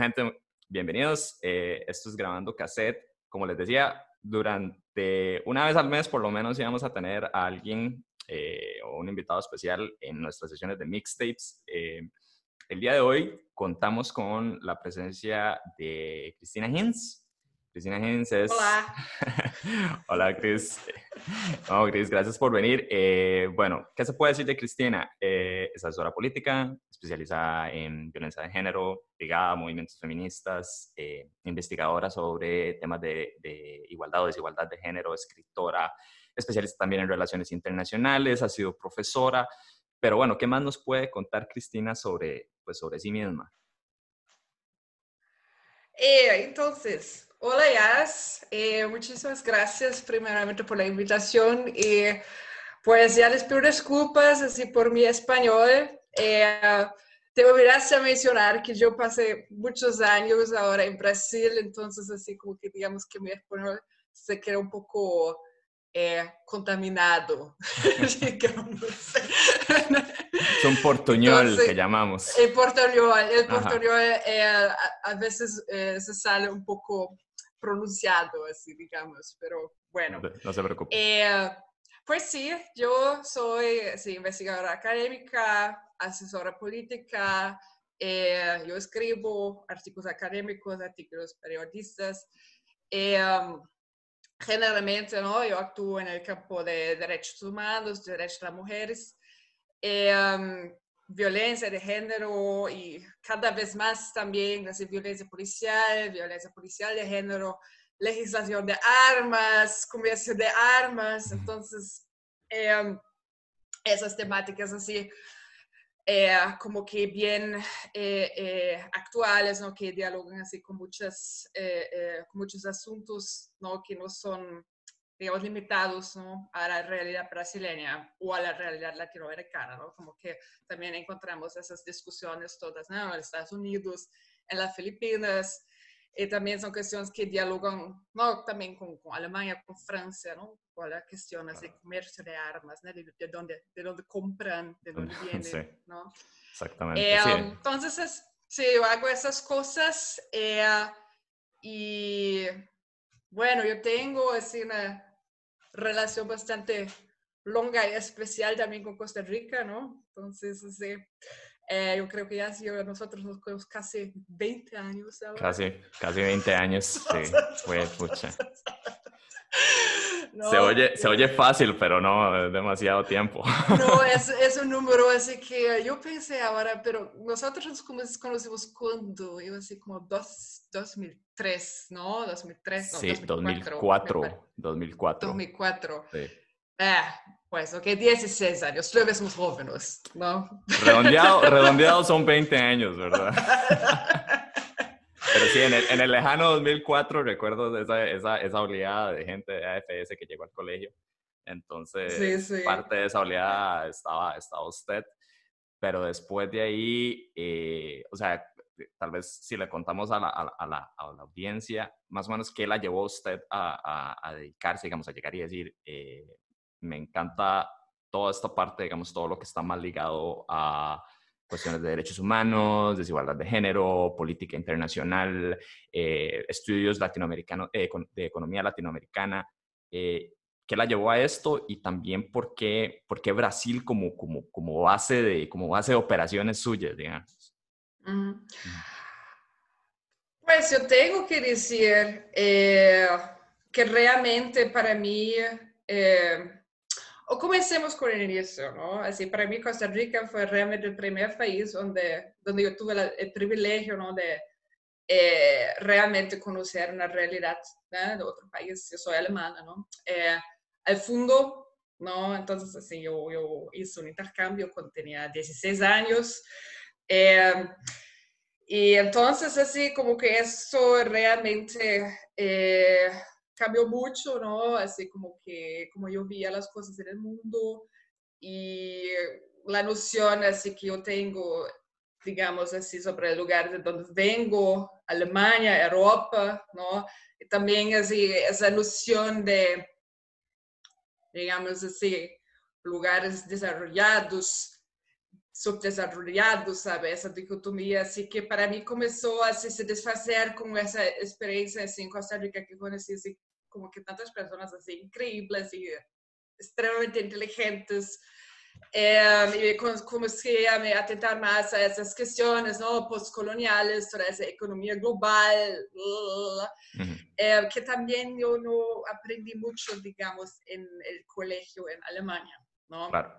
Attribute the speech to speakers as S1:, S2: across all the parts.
S1: gente, bienvenidos. Eh, esto es Grabando Cassette. Como les decía, durante una vez al mes por lo menos íbamos a tener a alguien eh, o un invitado especial en nuestras sesiones de mixtapes. Eh, el día de hoy contamos con la presencia de Cristina Hins. Cristina Hins es...
S2: Hola.
S1: Hola, Cris. No, Cris, gracias por venir. Eh, bueno, ¿qué se puede decir de Cristina? Eh, es asesora política, especializada en violencia de género, ligada a movimientos feministas, eh, investigadora sobre temas de, de igualdad o desigualdad de género, escritora, especialista también en relaciones internacionales, ha sido profesora. Pero bueno, ¿qué más nos puede contar Cristina sobre, pues, sobre sí misma?
S2: Eh, entonces, hola Yas, eh, muchísimas gracias primeramente por la invitación y pues ya les pido disculpas así por mi español. Eh, te olvidaste a mencionar que yo pasé muchos años ahora en Brasil, entonces así como que digamos que mi español se queda un poco eh, contaminado, digamos.
S1: Es un portuñol
S2: Entonces,
S1: que llamamos.
S2: El portuñol, el portuñol eh, a, a veces eh, se sale un poco pronunciado así, digamos, pero bueno.
S1: No, se preocupe.
S2: Eh, pues sí, yo soy sí, investigadora académica, asesora política, eh, yo escribo artículos académicos, artículos periodistas. eh, um, generalmente, ¿no? Yo actúo en el campo de derechos humanos, de derechos de las mujeres, eh, um, violencia de género y cada vez más también así, violencia policial, violencia policial de género, legislación de armas, comercio de armas, entonces eh, esas temáticas así eh, como que bien eh, eh, actuales, ¿no? que dialogan así con, muchas, con muchos asuntos ¿no? que no son digamos, limitados ¿no? a la realidad brasileña o a la realidad latinoamericana, ¿no? Como que también encontramos esas discusiones todas, ¿no? En Estados Unidos, en las Filipinas, y también son cuestiones que dialogan, ¿no? También con, con Alemania, con Francia, ¿no? Con la cuestión así, comercio de armas, ¿no? De, de dónde, de dónde compran, de dónde vienen,
S1: Sí.
S2: ¿no?
S1: Exactamente.
S2: Eh,
S1: sí.
S2: entonces, es- sí, yo hago esas cosas eh, y bueno, yo tengo así una relación bastante longa y especial también con Costa Rica, ¿no? Entonces, sí, eh, yo creo que ya sí, nosotros nos conocemos casi 20 años ahora.
S1: Casi, casi 20 años. Sí, fue pucha.
S2: No,
S1: Se oye, se
S2: eh,
S1: oye fácil, pero no, es demasiado tiempo.
S2: No, es, es un número así que yo pensé ahora, pero nosotros nos cono- conocimos cuando, yo así como dos, 2003, ¿no? 2003, no,
S1: Sí,
S2: 2004.
S1: 2004. 2004.
S2: 2004.
S1: Sí.
S2: Eh, pues, ok, 16 años, todavía somos jóvenes, ¿no?
S1: Redondeado, redondeado son 20 años, ¿verdad? Pero sí, en el, en el lejano 2004 recuerdo esa, esa, esa oleada de gente de AFS que llegó al colegio. Entonces,
S2: Sí, sí.
S1: parte de esa oleada estaba, estaba usted. Pero después de ahí, eh, o sea, tal vez si le contamos a la, a la, a la, a la audiencia, más o menos, ¿qué la llevó usted a, a, a dedicarse, digamos, a llegar y decir, eh, me encanta toda esta parte, digamos, todo lo que está más ligado a cuestiones de derechos humanos, desigualdad de género, política internacional, eh, estudios latinoamericanos, eh, de economía latinoamericana. Eh, ¿Qué la llevó a esto? Y también por qué, por qué Brasil como, como, como, base de, como base de operaciones suyas, digamos.
S2: Ujú. Pues yo tengo que decir que realmente para mí, eh, o comencemos con el inicio, ¿no? Así, para mí Costa Rica fue realmente el primer país donde, donde yo tuve la- el privilegio, ¿no? De eh, realmente conocer una realidad ¿no? de otro país. Yo soy alemana, ¿no? Eh, al fondo, ¿no? Entonces, así, yo, yo hice un intercambio cuando tenía 16 años. Eh, y entonces así como que eso realmente eh, cambió mucho, ¿no? Así como que como yo veía las cosas en el mundo y la noción así que yo tengo, digamos así, sobre el lugar de donde vengo, Alemania, Europa, ¿no? Y también así esa noción de, digamos así, lugares desarrollados subdesarrollados, sabe? Essa dicotomia, assim, que para mim começou a se desfazer com essa experiência, assim, em Costa Rica, que conheci, assim, como que tantas pessoas, assim, incríveis e extremamente inteligentes, eh, y comencé a me atentar más a esas cuestiones ¿no? postcoloniales, toda esa economía global, eh, que también yo no aprendí mucho, digamos, en el colegio en Alemania. ¿no?
S1: Claro.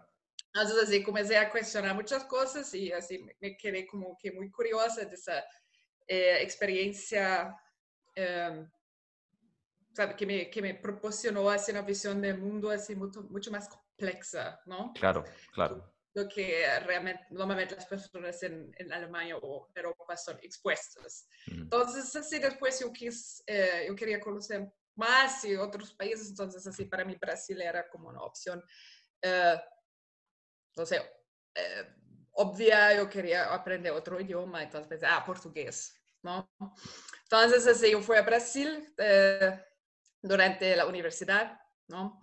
S2: Entonces así comencé a cuestionar muchas cosas y así me quedé como que muy curiosa de esa eh, experiencia sabe, que, me, que me proporcionó así una visión del mundo así mucho, mucho más complexa, ¿no?
S1: Claro, claro.
S2: Lo que realmente normalmente las personas en, en Alemania o Europa son expuestas. Entonces, así después yo, quis, eh, yo quería conocer más y otros países, entonces así para mí Brasil era como una opción, eh, no sé, eh, obvia, yo quería aprender otro idioma, entonces, ah, portugués, ¿no? Entonces, así yo fui a Brasil durante la universidad, ¿no?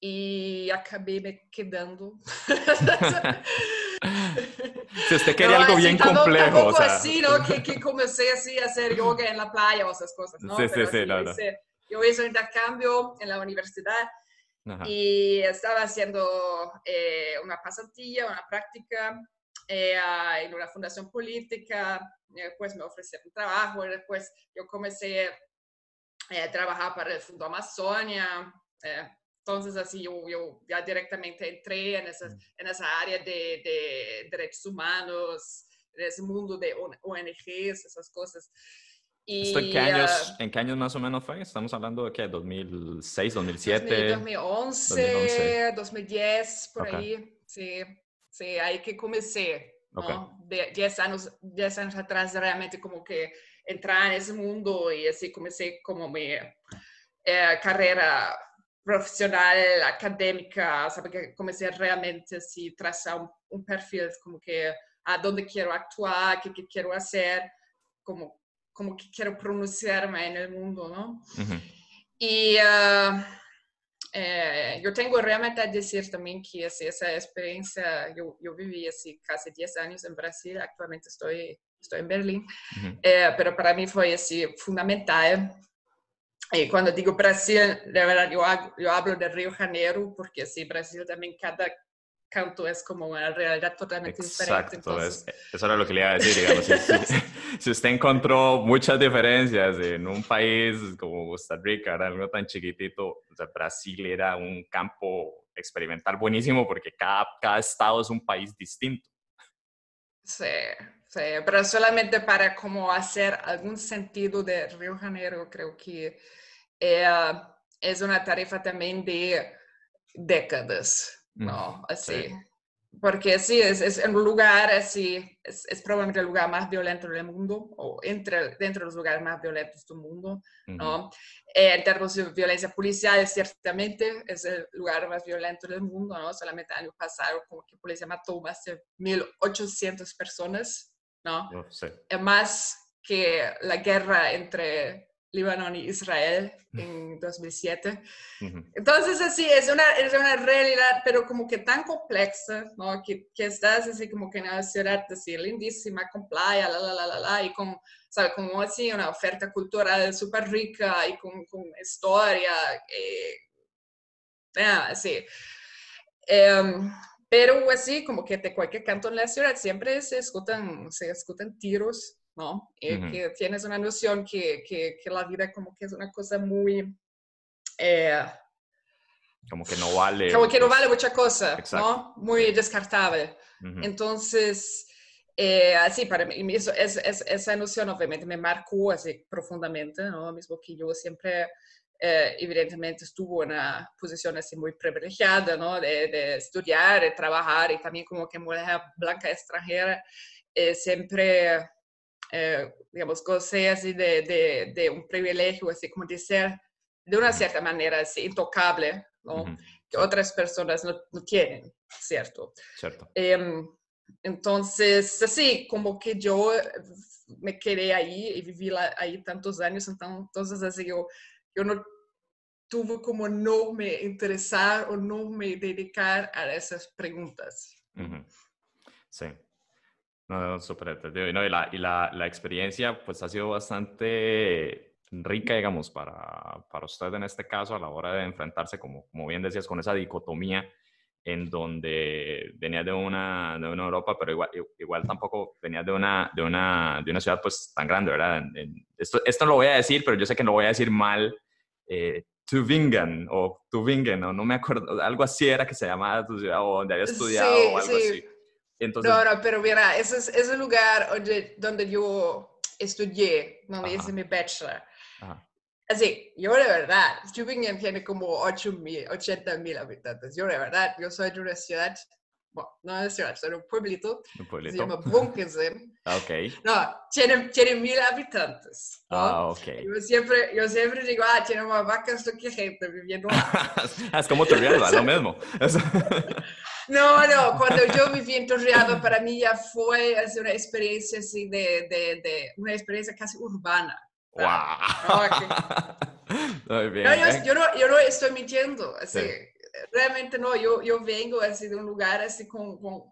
S2: y acabé me quedando.
S1: si usted quería algo bien complejo.
S2: o sea. así, ¿no? Que, que, comencé así a hacer yoga en la playa o esas cosas, ¿no?
S1: Sí, sí, sí,
S2: yo, hice, yo, hice, un intercambio en la universidad Ajá. y estaba haciendo eh, una pasantía, una práctica eh, en una fundación política. Después me ofrecieron trabajo y después yo comencé eh, a trabajar para el Fondo Amazonia. Eh, entonces, así yo, yo, ya directamente entré en esa, en esa área de, de, derechos humanos, en ese mundo de ONGs, esas cosas.
S1: Y, ¿En, qué años, uh, ¿En qué años más o menos fue? Estamos hablando de qué, 2006, 2007.
S2: 2011, 2011. 2010, por okay. ahí. Sí, sí, ahí que comencé. Okay. ¿no? De 10 años, 10 años atrás, realmente como que entrar en ese mundo y así comencé como mi eh, carrera profesional, académica, sabe que comencé realmente así trazar un, un, perfil como que a dónde quiero actuar, qué, qué quiero hacer, como, como que quiero pronunciarme en el mundo, ¿no?
S1: Uh -huh.
S2: Y uh, eh, yo tengo realmente a decir también que así, esa experiencia, yo, yo viví así casi 10 años en Brasil, actualmente estoy, estoy en Berlín,
S1: uh -huh.
S2: eh, pero para mí fue así fundamental y cuando digo Brasil, de verdad yo, yo hablo de Río Janeiro, porque sí, Brasil también cada canto es como una realidad totalmente
S1: Exacto,
S2: diferente.
S1: Es, eso era lo que le iba a decir, digamos. si, si, si, usted encontró muchas diferencias en un país como Costa Rica, era algo tan chiquitito, o sea, Brasil era un campo experimental buenísimo porque cada, cada estado es un país distinto.
S2: Sí, sí, pero solamente para como hacer algún sentido de Río Janeiro, creo que eh, es una tarea también de décadas, ¿no? Así.
S1: Sí.
S2: Porque sí, es, es un lugar así, es, es, probablemente el lugar más violento del mundo, o entre, dentro de los lugares más violentos del mundo, ¿no?
S1: Ujú.
S2: Eh, en términos de violencia policial, ciertamente es el lugar más violento del mundo, ¿no? Solamente el año pasado, como que policía mató más de 1.800 personas, ¿no?
S1: Sí.
S2: Es más que la guerra entre Líbano y Israel en 2007.
S1: Ujú.
S2: Entonces, así, es una, es una realidad, pero como que tan complexa, ¿no? Que, que estás así como que en una ciudad así lindísima, con playa, la, la, la, la, la, y con, ¿sabes? Como así una oferta cultural súper rica y con, con historia, eh, ah, sí. Em, pero así, como que de cualquier canto en la ciudad siempre se escuchan, se escuchan tiros, ¿no? Y
S1: Ujú.
S2: que tienes una noción que, que, que la vida como que es una cosa muy... eh,
S1: Como que no vale.
S2: como que no
S1: pues,
S2: vale mucha cosa,
S1: Exacto,
S2: ¿no? Muy descartable.
S1: ujú.
S2: Entonces, eh, así, para mí, eso, es, es- esa noción obviamente me marcó así profundamente, ¿no? Mismo que yo siempre, eh, evidentemente, estuve en una posición así muy privilegiada, ¿no? De, de estudiar, de trabajar y también como que mujer blanca extranjera, eh, siempre, eh, digamos, gocé así de, de, de un privilegio, así como de ser, de una cierta manera, así, intocable, ¿no?
S1: Ujú.
S2: que otras personas no, no tienen, ¿cierto?
S1: Cierto.
S2: Em, entonces, así, como que yo eh, me quedé ahí y viví la- ahí tantos años, entonces así, yo, yo no tuve como no me interesar o no me dedicar a esas preguntas.
S1: Ujú. Sí. No, súper entendido. Y, no, y, la, y la, la, experiencia pues ha sido bastante rica, digamos, para, para usted en este caso a la hora de enfrentarse, como, como bien decías, con esa dicotomía en donde venía de una, de una Europa, pero igual, igual tampoco venía de una, de, una, de una ciudad pues tan grande, ¿verdad? esto, esto lo voy a decir, pero yo sé que lo voy a decir mal. Eh, Tübingen o Tübingen, o no me acuerdo, algo así era que se llamaba tu ciudad o donde había estudiado o algo sí. así.
S2: Entonces, no, no, pero mira, ese es, ese lugar donde, donde yo estudié, donde hice mi bachelor. Ajá. Así, yo de verdad, Tübingen tiene como 8 mil, 80 mil habitantes. Yo de verdad, yo soy de una ciudad, bueno, no una ciudad, de un pueblito, un pueblito. se llama Bunkensen.
S1: Ah, ok.
S2: No, tiene, tiene mil habitantes. ¿no?
S1: Ah, ok.
S2: Yo siempre, yo siempre digo, ah, tiene más vacas que gente viviendo.
S1: es como Turrialba, lo mismo.
S2: No, no, cuando yo viví en Torrealba, para mí ya fue así, una experiencia así de, de, de, una experiencia casi urbana.
S1: ¡Wow! Muy bien,
S2: no, yo, yo, no, yo no estoy mintiendo, así, sí. Realmente no, yo, yo vengo así de un lugar así con, con,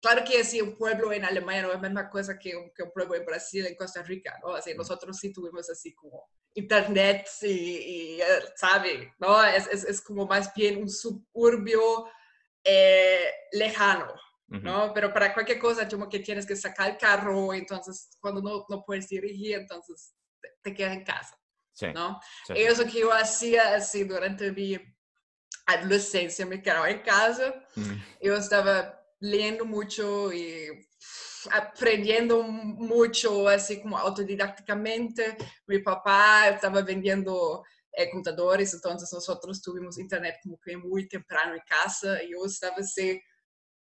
S2: claro que así un pueblo en Alemania no es la misma cosa que un, que un pueblo en Brasil, en Costa Rica, ¿no? Así, nosotros sí tuvimos así como internet y, y ¿sabe? ¿No? Es, es, es, como más bien un suburbio eh, lejano, ¿no? Uh -huh. Pero para cualquier cosa, como que tienes que sacar el carro, entonces cuando no, no puedes dirigir, entonces te quedas en casa,
S1: sí,
S2: ¿no?
S1: Sí.
S2: Eso que yo hacía así durante mi adolescencia, me quedaba en casa,
S1: Mm.
S2: yo estaba leyendo mucho y aprendiendo mucho, así como autodidácticamente. Mi papá estaba vendiendo eh, computadores, entonces nosotros tuvimos internet como que muy temprano en casa y yo estaba así,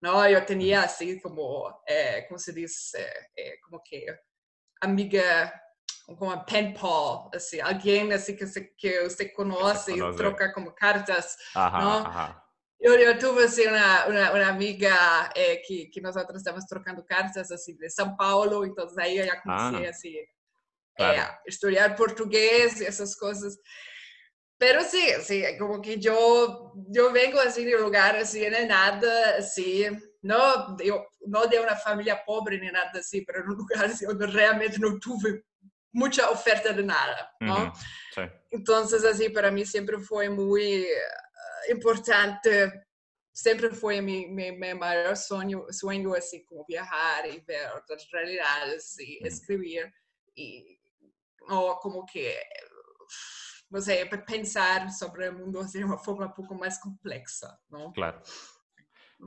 S2: no, yo tenía así como, eh, ¿cómo se dice? Eh, como que amiga como pen pal, así, alguien así que, se, que usted conoce,
S1: que conoce.
S2: y troca como cartas,
S1: Ajá,
S2: ¿no?
S1: ajá.
S2: Yo, yo tuve así una, una, una amiga eh, que, que nosotros estábamos trocando cartas así de São Paulo, entonces ahí ya comencé
S1: Ah,
S2: así
S1: claro.
S2: eh, a estudiar portugués y esas cosas. Pero sí, sí, como que yo, yo vengo así de un lugar así en el nada, así, no, yo, no de una familia pobre ni nada así, pero en un lugar así donde realmente no tuve mucha oferta de nada, ¿no?
S1: Ujú, Sí.
S2: Entonces, así, para mí siempre fue muy eh, importante, siempre fue mi, mi, mi mayor sueño, sueño, así como viajar y ver otras realidades y
S1: Ujú.
S2: escribir y o como que, no sé, pe- pensar sobre el mundo de una forma un poco más complexa, ¿no?
S1: Claro.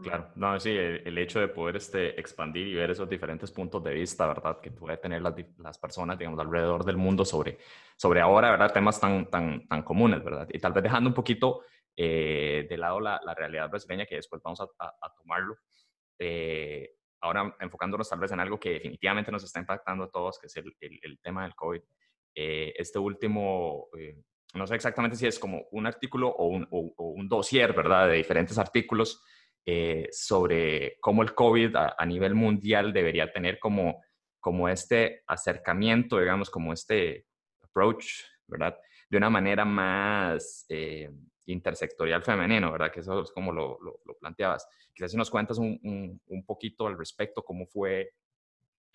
S1: Claro. No, sí, el, el hecho de poder este, expandir y ver esos diferentes puntos de vista, ¿verdad? Que pueden tener las, las personas, digamos, alrededor del mundo sobre, sobre ahora, ¿verdad? Temas tan, tan, tan comunes, ¿verdad? Y tal vez dejando un poquito eh, de lado la, la realidad brasileña, que después vamos a, a- a tomarlo. eh, ahora enfocándonos tal vez en algo que definitivamente nos está impactando a todos, que es el, el- el tema del COVID. Eh, este último, eh, no sé exactamente si es como un artículo o un, o- o un dossier, ¿verdad? De diferentes artículos eh, sobre cómo el COVID a, a nivel mundial debería tener como, como este acercamiento, digamos, como este approach, ¿verdad? De una manera más eh, intersectorial femenino, ¿verdad? Que eso es como lo, lo- lo planteabas. Quizás si nos cuentas un, un- un poquito al respecto, cómo fue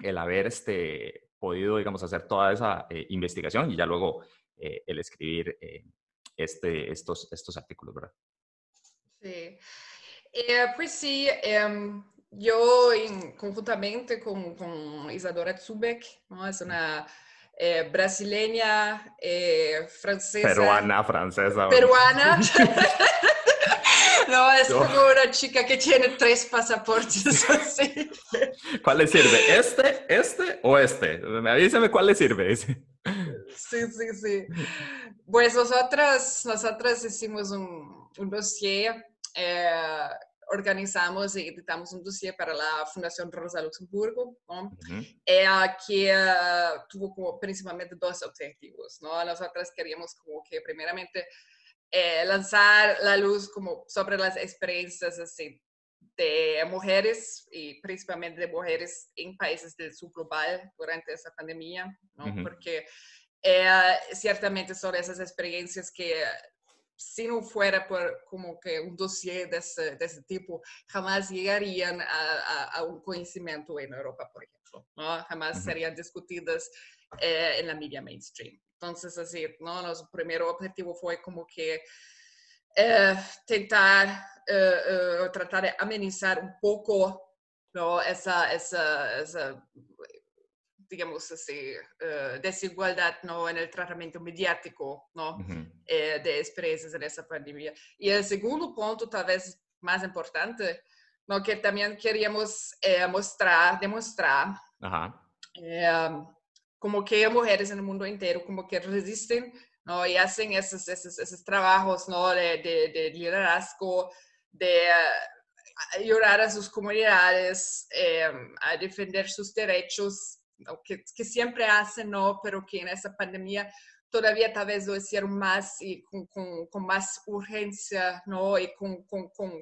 S1: el haber este, podido, digamos, hacer toda esa eh, investigación y ya luego eh, el escribir eh, este, estos, estos artículos, ¿verdad?
S2: Sí. Sí, em, yo en- conjuntamente con, con Isadora es una eh, brasileña, eh, francesa,
S1: Peruana, francesa.
S2: peruana. no, es como una chica que tiene tres pasaportes así.
S1: ¿Cuál le sirve? ¿Este, este o este? Me avísame cuál le sirve.
S2: Sí, sí, sí. Pues nosotras, nosotras hicimos un, un dossier, eh, organizamos y editamos un dossier para la Fundación Rosa Luxemburgo, ¿no?
S1: Ujú,
S2: eh, que eh, tuvo como principalmente dos objetivos, ¿no? Nosotras queríamos como que primeramente eh, lanzar la luz como sobre las experiencias así de mujeres y principalmente de mujeres en países del sur global durante esa pandemia, ¿no?
S1: Ujú.
S2: Porque eh, ciertamente son esas experiencias que si no fuera por como que un dossier de ese, de ese tipo, jamás llegarían a, a, un conocimiento en Europa, por ejemplo, ¿no? Jamás serían discutidas eh, en la media mainstream. Entonces, así, ¿no? Nuestro primer objetivo fue como que eh, tentar eh, tratar de amenizar un poco ¿no? esa, esa, esa digamos así, uh, desigualdad ¿no? en el tratamiento mediático ¿no? eh, de experiencias en esa pandemia. Y el segundo punto, tal vez más importante, ¿no? que también queríamos eh, mostrar, demostrar, eh, como que mujeres en el mundo entero como que resisten ¿no? y hacen esos, esos, esos trabajos ¿no? de, de, de liderazgo, de ayudar a sus comunidades, a defender sus derechos que, que, siempre hacen, ¿no? Pero que en esa pandemia todavía tal vez lo hicieron más y con, con, con más urgencia, ¿no? Y con, con, con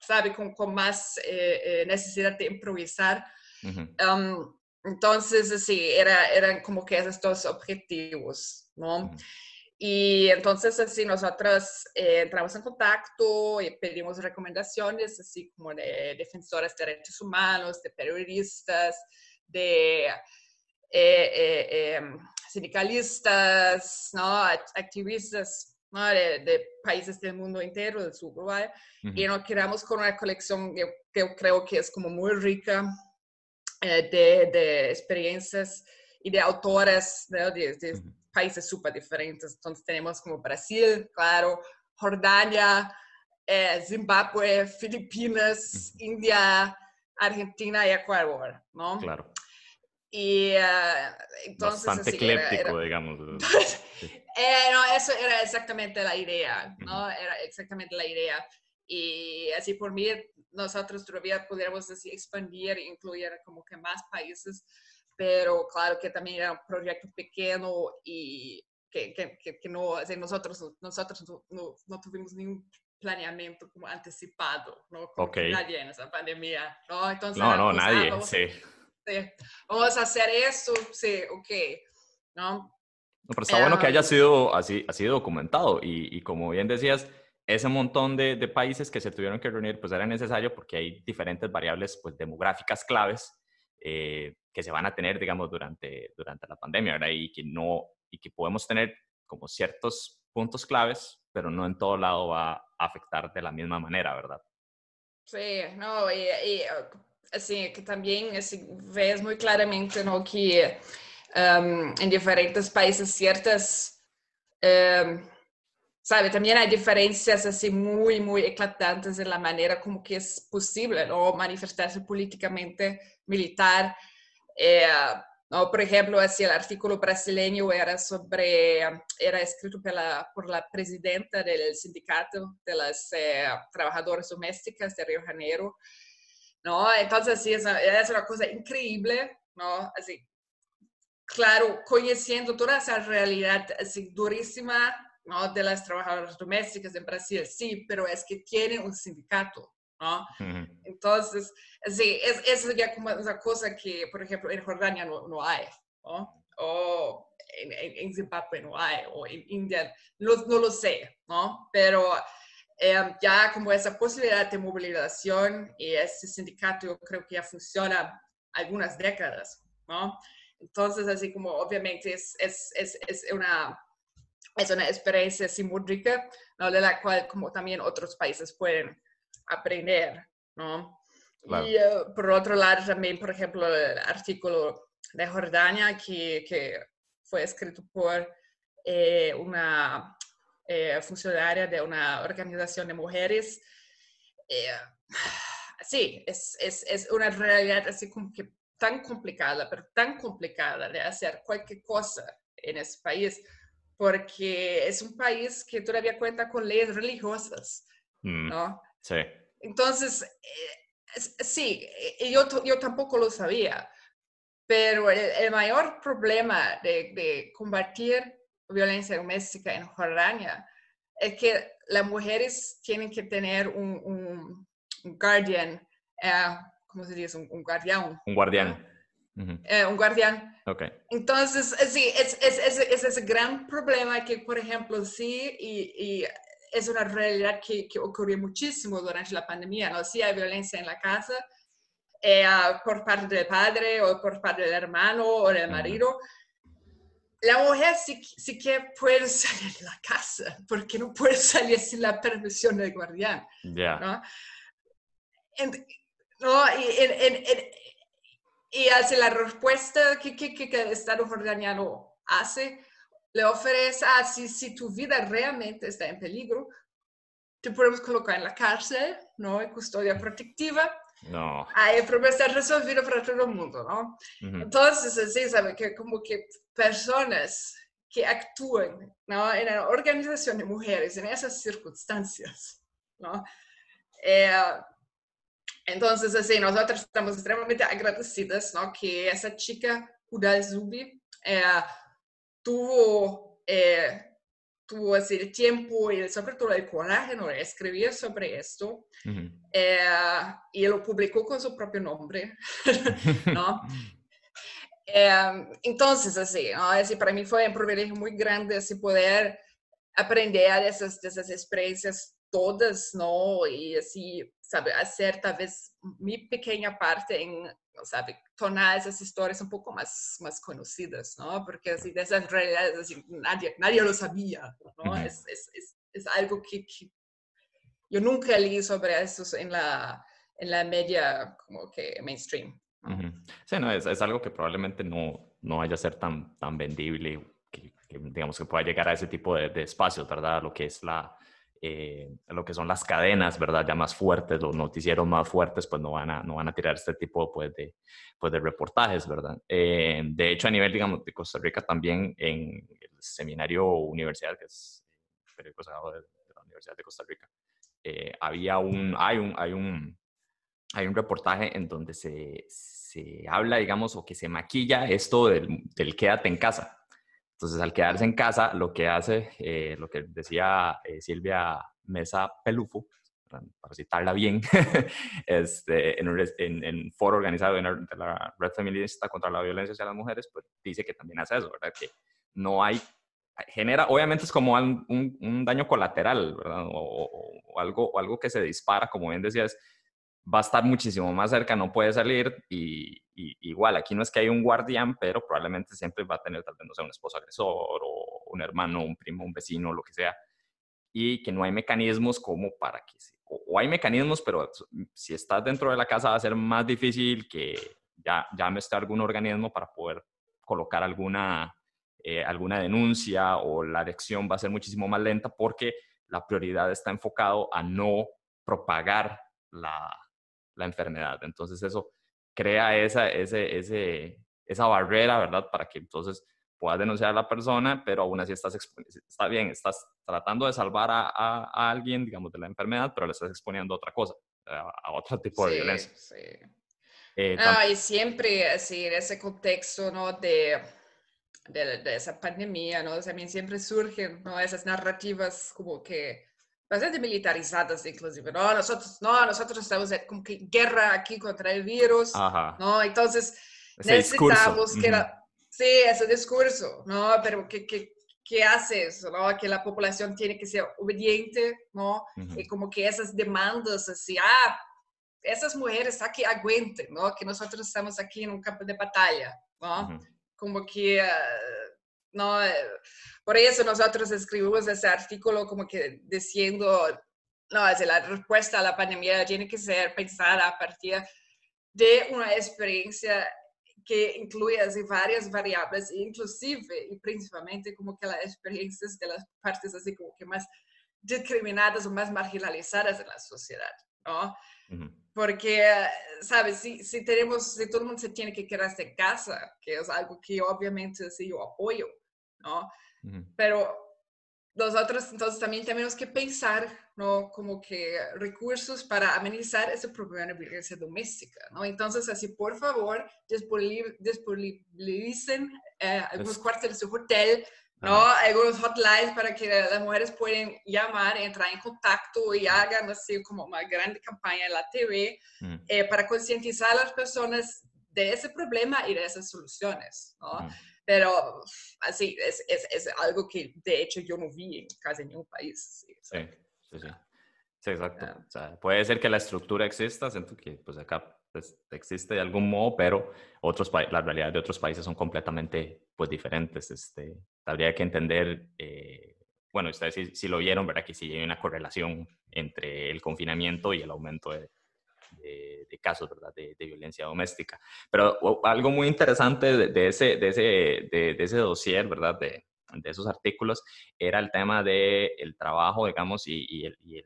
S2: ¿sabe? Con, más eh, eh, necesidad de improvisar. Um, entonces, sí, era, eran como que esos dos objetivos, ¿no? Y entonces así nosotros eh, entramos en contacto y pedimos recomendaciones, así como de defensores de derechos humanos, de periodistas, de eh, eh, em, sindicalistas, ¿no? activistas ¿no? De, países del mundo entero, del sur Uruguay, y nos quedamos con una colección que, yo creo que es como muy rica eh, de, de, experiencias y de autores de, de países súper diferentes. Entonces tenemos como Brasil, claro, Jordania, Zimbabue, Filipinas, India, Argentina y Ecuador, ¿no?
S1: Claro.
S2: Y uh, entonces...
S1: Bastante ecléptico, digamos.
S2: eh, no, eso era exactamente la idea, ¿no? Era exactamente la idea. Y así por mí, nosotros todavía pudiéramos así expandir e incluir como que más países, pero claro que también era un proyecto pequeño y que, que, que, no, así nosotros, nosotros no, no, tuvimos ningún planeamiento como anticipado, ¿no? Como nadie en esa pandemia, ¿no?
S1: Entonces, no, no, nadie, sí
S2: vamos a hacer eso, sí, ok, ¿no?
S1: pero está bueno que haya sido así, así documentado y, y, como bien decías, ese montón de, de, países que se tuvieron que reunir, pues era necesario porque hay diferentes variables pues, demográficas claves eh, que se van a tener, digamos, durante, durante la pandemia, ¿verdad? Y que, no, y que podemos tener como ciertos puntos claves, pero no en todo lado va a afectar de la misma manera, ¿verdad?
S2: Sí, no, y, y assim, que também assim, vês muito claramente no, que um, em diferentes países certas, um, sabe, também há diferenças assim, muito, muito eclatantes na maneira como que é possível manifestar-se politicamente militar. Eh, no, por ejemplo, así el artículo brasileño era sobre, era escrito por la, por la presidenta del sindicato de las eh, trabajadoras domésticas de Río Janeiro, ¿no? Entonces, sí, es una, es una cosa increíble, ¿no? Así, claro, conociendo toda esa realidad así durísima, ¿no? De las trabajadoras domésticas en Brasil, sí, pero es que tiene un sindicato, ¿no? Entonces, sí, es, es ya como una cosa que, por ejemplo, en Jordania no, no hay, ¿no? O en, en, Zimbabue no hay, o en India, no, no lo sé, ¿no? Pero eh, ya como esa posibilidad de movilización y ese sindicato yo creo que ya funciona algunas décadas, ¿no? Entonces, así como obviamente es, es, es, es una, es una experiencia simbólica, ¿no? De la cual como también otros países pueden aprender, ¿no? Y eh, por otro lado también, por ejemplo, el artículo de Jordania que, que fue escrito por eh, una eh, funcionaria de una organización de mujeres. Eh, sí, es, es, es, una realidad así como que tan complicada, pero tan complicada de hacer cualquier cosa en ese país, porque es un país que todavía cuenta con leyes religiosas, mm, ¿no?
S1: Sí.
S2: Entonces, eh, sí, yo, yo tampoco lo sabía, pero el, el mayor problema de, de combatir violencia doméstica en Jordania es que las mujeres tienen que tener un, un, un guardian, eh, ¿cómo se dice? Un, un guardián.
S1: Un guardián.
S2: Eh, un guardián.
S1: Okay.
S2: Entonces, sí, es, es, es, es, ese gran problema que, por ejemplo, sí, y, y es una realidad que, que ocurrió muchísimo durante la pandemia, ¿no? Sí hay violencia en la casa eh, por parte del padre o por parte del hermano o del marido. La mujer sí, sí, que puede salir de la casa, porque no puede salir sin la permisión del guardián.
S1: Ya.
S2: ¿no? ¿no? Y, y, hace la respuesta que, que, que, el Estado jordaniano hace, le ofrece, ah, si, tu vida realmente está en peligro, te podemos colocar en la cárcel, ¿no? En custodia protectiva.
S1: No.
S2: Ahí el problema está resolvido para todo el mundo, ¿no? Entonces, así, ¿sabe? Que como que personas que actúan, ¿no? En la organización de mujeres en esas circunstancias, ¿no? Eh, entonces, así, nosotros estamos extremadamente agradecidas, ¿no? Que esa chica, Udal Zubi, eh, tuvo, eh, tuvo así, el tiempo y sobre todo el coraje ¿no? de escribir sobre esto eh, y lo publicó con su propio nombre, ¿no? entonces, así, ¿no? así, para mí fue un privilegio muy grande así, poder aprender de esas, esas experiencias todas, ¿no? Y así, sabe, hacer tal vez mi pequeña parte en, sabe, tornar esas historias un poco más, más conocidas, ¿no? Porque así, de esas realidades, así, nadie, nadie lo sabía, ¿no? es, es, es, es, algo que, yo nunca leí sobre eso en la, en la media como que mainstream.
S1: Sí, no, es, algo que probablemente no, no vaya a ser tan, tan vendible, que, digamos que pueda llegar a ese tipo de, de espacios, ¿verdad? Lo que es la, eh, lo que son las cadenas, ¿verdad? Ya más fuertes, los noticieros más fuertes, pues no van a, no van a tirar este tipo pues, de, pues, de reportajes, ¿verdad? Eh, de hecho, a nivel, digamos, de Costa Rica también en el seminario universidad, que es periódico de la Universidad de Costa Rica, eh, había un, hay un, hay un, hay un reportaje en donde se, se habla, digamos, o que se maquilla esto del, del quédate en casa, entonces, al quedarse en casa, lo que hace, eh, lo que decía eh, Silvia Mesa Pelufo, para citarla bien, este, en, un, en, foro organizado de la Red Feminista contra la Violencia hacia las Mujeres, pues dice que también hace eso, ¿verdad? Que no hay, genera, obviamente es como un, un, daño colateral, ¿verdad? O, o, algo, o algo que se dispara, como bien decías, va a estar muchísimo más cerca, no puede salir y, igual aquí no es que hay un guardián, pero probablemente siempre va a tener tal vez, no sé, un esposo agresor o un hermano, un primo, un vecino, lo que sea, y que no hay mecanismos como para que, o, hay mecanismos, pero si estás dentro de la casa va a ser más difícil que ya llame a algún organismo para poder colocar alguna, eh, alguna denuncia o la dirección va a ser muchísimo más lenta porque la prioridad está enfocado a no propagar la, la enfermedad. Entonces eso crea esa, ese, ese, esa barrera, ¿verdad? Para que entonces puedas denunciar a la persona, pero aún así estás, está bien, estás tratando de salvar a, a, alguien, digamos, de la enfermedad, pero le estás exponiendo a otra cosa, a, otro tipo de violencia.
S2: Sí. Eh, no, y siempre, así, en ese contexto, ¿no? De, de, de, esa pandemia, ¿no? También siempre surgen, ¿no? Esas narrativas como que bastante militarizadas inclusive, ¿no? Nosotros, no, nosotros estamos en como que guerra aquí contra el virus, ¿no? Entonces necesitamos que la, sí, ese discurso, ¿no? Pero ¿qué, qué, qué hace eso, ¿no? Que la población tiene que ser obediente, ¿no? Y como que esas demandas así, ah, esas mujeres aquí aguenten, ¿no? Que nosotros estamos aquí en un campo de batalla, ¿no? Como que... Uh, ¿no? Eh, por eso nosotros escribimos ese artículo como que diciendo, no, la respuesta a la pandemia tiene que ser pensada a partir de una experiencia que incluye así varias variables, inclusive y principalmente como que las experiencias de las partes así como que más discriminadas o más marginalizadas de la sociedad, ¿no? Porque, ¿sabes? Si, si tenemos, si todo el mundo se tiene que quedarse en casa, que es algo que obviamente sí yo apoyo, ¿no? Pero nosotros entonces también tenemos que pensar, ¿no? Como que recursos para amenizar ese problema de violencia doméstica, ¿no? Entonces, así, por favor, disponibilicen eh, algunos cuartos de hotel, ¿no? Algunos hotlines para que las mujeres puedan llamar, entrar en contacto y hagan así como una grande campaña en la TV eh, para concientizar a las personas de ese problema y de esas soluciones, ¿no? Pero así, es, es, es, algo que de hecho yo no vi en casi ningún país.
S1: Sí, sí, sí. sí. exacto. Ah. O sea, puede ser que la estructura exista, siento que pues acá pues, existe de algún modo, pero otros la realidad de otros países son completamente pues diferentes. Este, habría que entender, eh, bueno, ustedes si, si, lo vieron, ¿verdad? Que sí hay una correlación entre el confinamiento y el aumento de, de, casos ¿verdad? De, violencia doméstica. Pero algo muy interesante de, ese, de, ese, de, ese dossier, ¿verdad? De, de esos artículos, era el tema del el trabajo, digamos, y, y, el, y, el,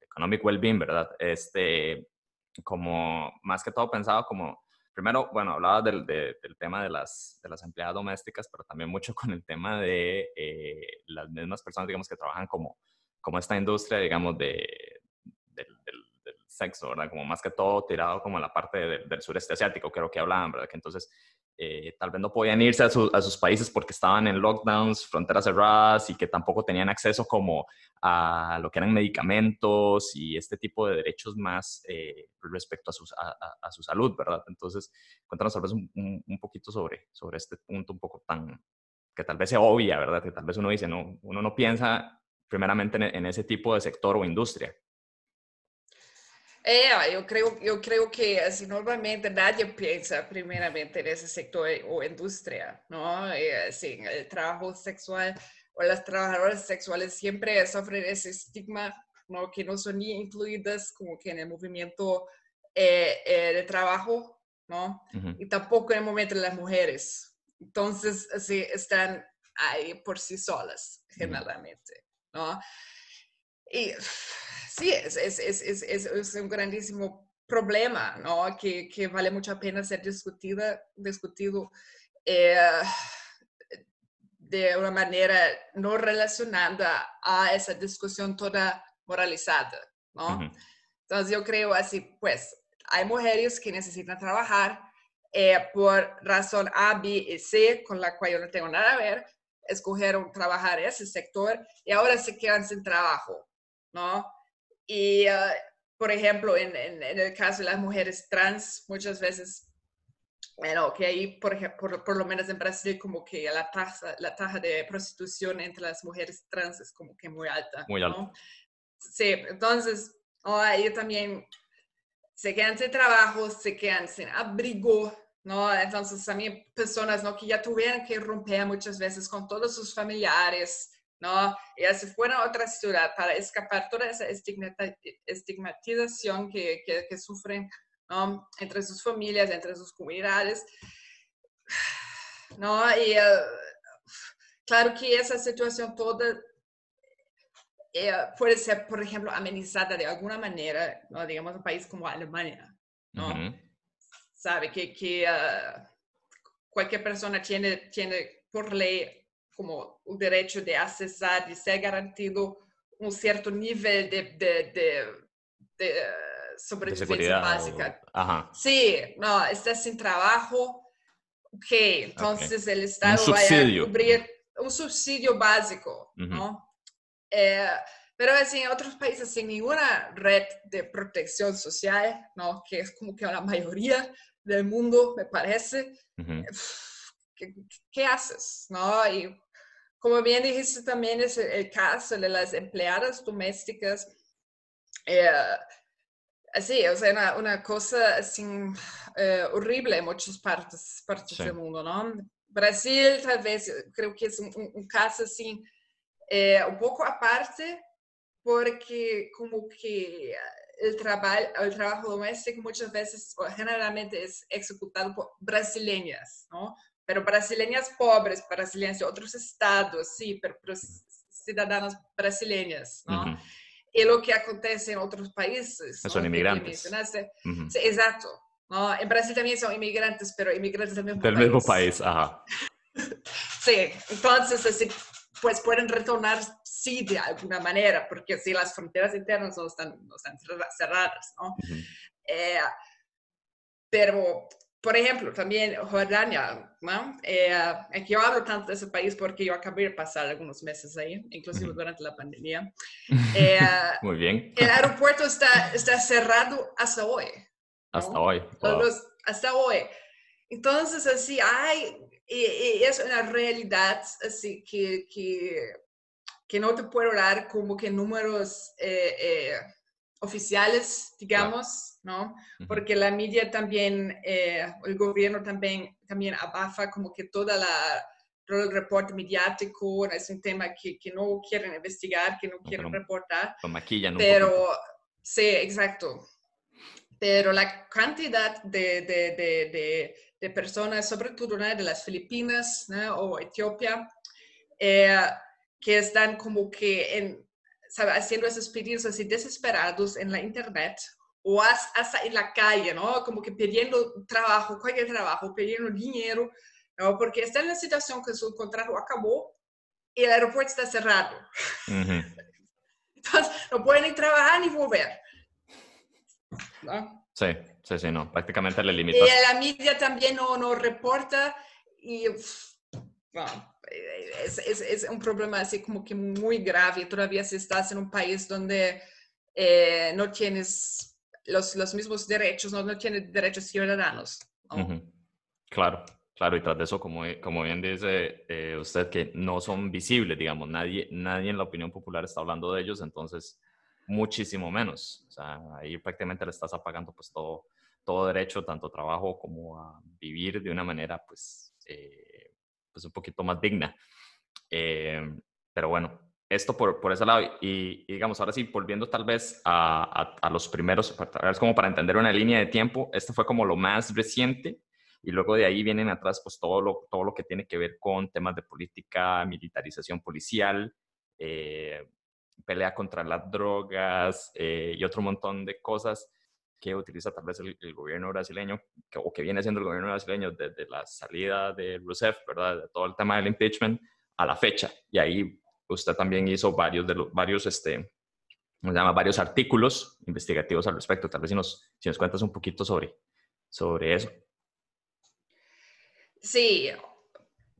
S1: economic well-being, ¿verdad? Este, como más que todo pensado como, primero, bueno, hablaba del, del tema de las, de las empleadas domésticas, pero también mucho con el tema de eh, las mismas personas, digamos, que trabajan como, como esta industria, digamos, de, del, sexo, ¿verdad? Como más que todo tirado como en la parte del sureste asiático, creo que hablaban, ¿verdad? Que entonces eh, tal vez no podían irse a, sus países porque estaban en lockdowns, fronteras cerradas y que tampoco tenían acceso como a lo que eran medicamentos y este tipo de derechos más eh, respecto a, sus, a, su salud, ¿verdad? Entonces, cuéntanos tal vez un, un, poquito sobre, sobre este punto un poco tan, que tal vez se obvia, ¿verdad? Que tal vez uno dice, no, uno no piensa primeramente en, en ese tipo de sector o industria.
S2: É, eu creio, eu creio que assim, normalmente nadie pensa primeiramente nesse setor ou indústria, não? É, assim, o trabalho sexual ou as trabalhadoras sexuais sempre sofrem esse estigma, não? Que não são nem incluídas como que no movimento eh, de trabalho, não? Uhum. E tampouco no momento das mulheres. Então, assim, estão aí por si solas, generalmente, uhum. não? E sí, es, es, es, es, un grandísimo problema, ¿no? Que, que vale mucho la pena ser discutida, discutido eh, de una manera no relacionada a esa discusión toda moralizada, ¿no? Entonces yo creo así, pues, hay mujeres que necesitan trabajar eh, por razón A, B y C, con la cual yo no tengo nada a ver, escogieron trabajar ese sector y ahora se quedan sin trabajo, ¿no? Y, ah, por ejemplo, en, en, el caso de las mujeres trans, muchas veces, bueno, que ahí, por, ejemplo, por, lo menos en Brasil, como que la tasa, la tasa de prostitución entre las mujeres trans es como que muy alta.
S1: Muy alta.
S2: ¿no? Sí, entonces, oh, ahí también se quedan sin trabajo, se quedan sin abrigo, ¿no? Entonces también personas, ¿no? Que ya tuvieron que romper muchas veces con todos sus familiares, ¿no? Y se fueron a otra ciudad para escapar toda esa estigmatización que, que, sufren ¿no? entre sus familias, entre sus comunidades. ¿no? Y eh, claro que esa situación toda eh, puede ser, por ejemplo, amenizada de alguna manera, ¿no? digamos, un país como Alemania, ¿no? Sabe que, que eh, cualquier persona tiene, tiene por ley como o direito de acessar, de ser garantido um certo nível de, de, de, de sobrevivência básica.
S1: Ajá.
S2: Sí, no, está sin trabajo, ok, entonces okay. el Estado un vai cobrir um subsídio básico, uh. ¿no? Eh, pero assim, en otros países sin ninguna red de protección social, ¿no? que es como que la mayoría del mundo, me parece, uh -huh. ¿qué, ¿qué, haces? ¿no? Y como bien dijiste también es el caso de las empleadas domésticas. Eh, así, o sea, una, una cosa así, eh, horrible en muchas partes, partes sí. del mundo, ¿no? Brasil tal vez creo que es un, un caso así eh, un poco aparte porque como que el, trabajo el trabajo doméstico muchas veces, generalmente es ejecutado por brasileñas, ¿no? Pero brasileñas pobres, brasileñas de otros estados, sí, pero, pero ciudadanas brasileñas, ¿no? Uh -huh. Y lo que acontece en otros países.
S1: Son ¿no? inmigrantes.
S2: Uh -huh. sí, exacto. ¿no? En Brasil también son inmigrantes, pero inmigrantes del mismo
S1: del
S2: país.
S1: mismo país, ajá.
S2: sí, entonces así, pues pueden retornar, sí, de alguna manera, porque si las fronteras internas no están, no están cerradas, ¿no? Uh -huh. eh, pero por ejemplo, también Jordania, ¿no? Eh, yo hablo tanto de ese país porque yo acabé de pasar algunos meses ahí, inclusive durante la pandemia.
S1: Eh, Muy bien.
S2: El aeropuerto está, está cerrado hasta hoy.
S1: Hasta hoy.
S2: Wow. Los, hasta hoy. Entonces, así, hay, es una realidad así que, que, que, no te puedo dar como que números eh, eh, oficiales, digamos, ¿no? Porque la media también, eh, el gobierno también, también abafa como que toda la, todo el reporte mediático, es un tema que, que no quieren investigar, que no quieren reportar.
S1: Lo maquillan un
S2: Pero, sí, exacto. Pero la cantidad de, de, de, de personas, sobre todo de las Filipinas o Etiopía, eh, que están como que en, haciendo esos pedidos así desesperados en la internet o hasta en la calle, ¿no? Como que pidiendo trabajo, cualquier trabajo, pidiendo dinero, ¿no? Porque está en la situación que su contrato acabó y el aeropuerto está cerrado. Entonces, no pueden trabajar ni volver.
S1: ¿no? Sí, sí, sí, no, prácticamente le limita.
S2: Y la media también no, no reporta y es, es, es, un problema así como que muy grave. Todavía si estás en un país donde eh, no tienes los, los, mismos derechos, no, no tienes derechos ciudadanos.
S1: Claro, claro, y tras de eso, como, como bien dice eh, usted, que no son visibles, digamos, nadie, nadie en la opinión popular está hablando de ellos, entonces muchísimo menos. O sea, ahí prácticamente le estás apagando pues todo, todo derecho, tanto trabajo como a vivir de una manera pues, eh, pues un poquito más digna. Eh, pero bueno, esto por, por ese lado. Y, digamos, ahora sí, volviendo tal vez a, a, los primeros, es como para entender una línea de tiempo, este fue como lo más reciente. Y luego de ahí vienen atrás pues todo lo, todo lo que tiene que ver con temas de política, militarización policial, eh, pelea contra las drogas eh, y otro montón de cosas que utiliza tal vez el, gobierno brasileño, o que viene siendo el gobierno brasileño desde la salida de Rousseff, ¿verdad? De todo el tema del impeachment a la fecha. Y ahí usted también hizo varios, de los, varios, este, se llama? Varios artículos investigativos al respecto. Tal vez si nos, si nos cuentas un poquito sobre, sobre eso.
S2: Sí,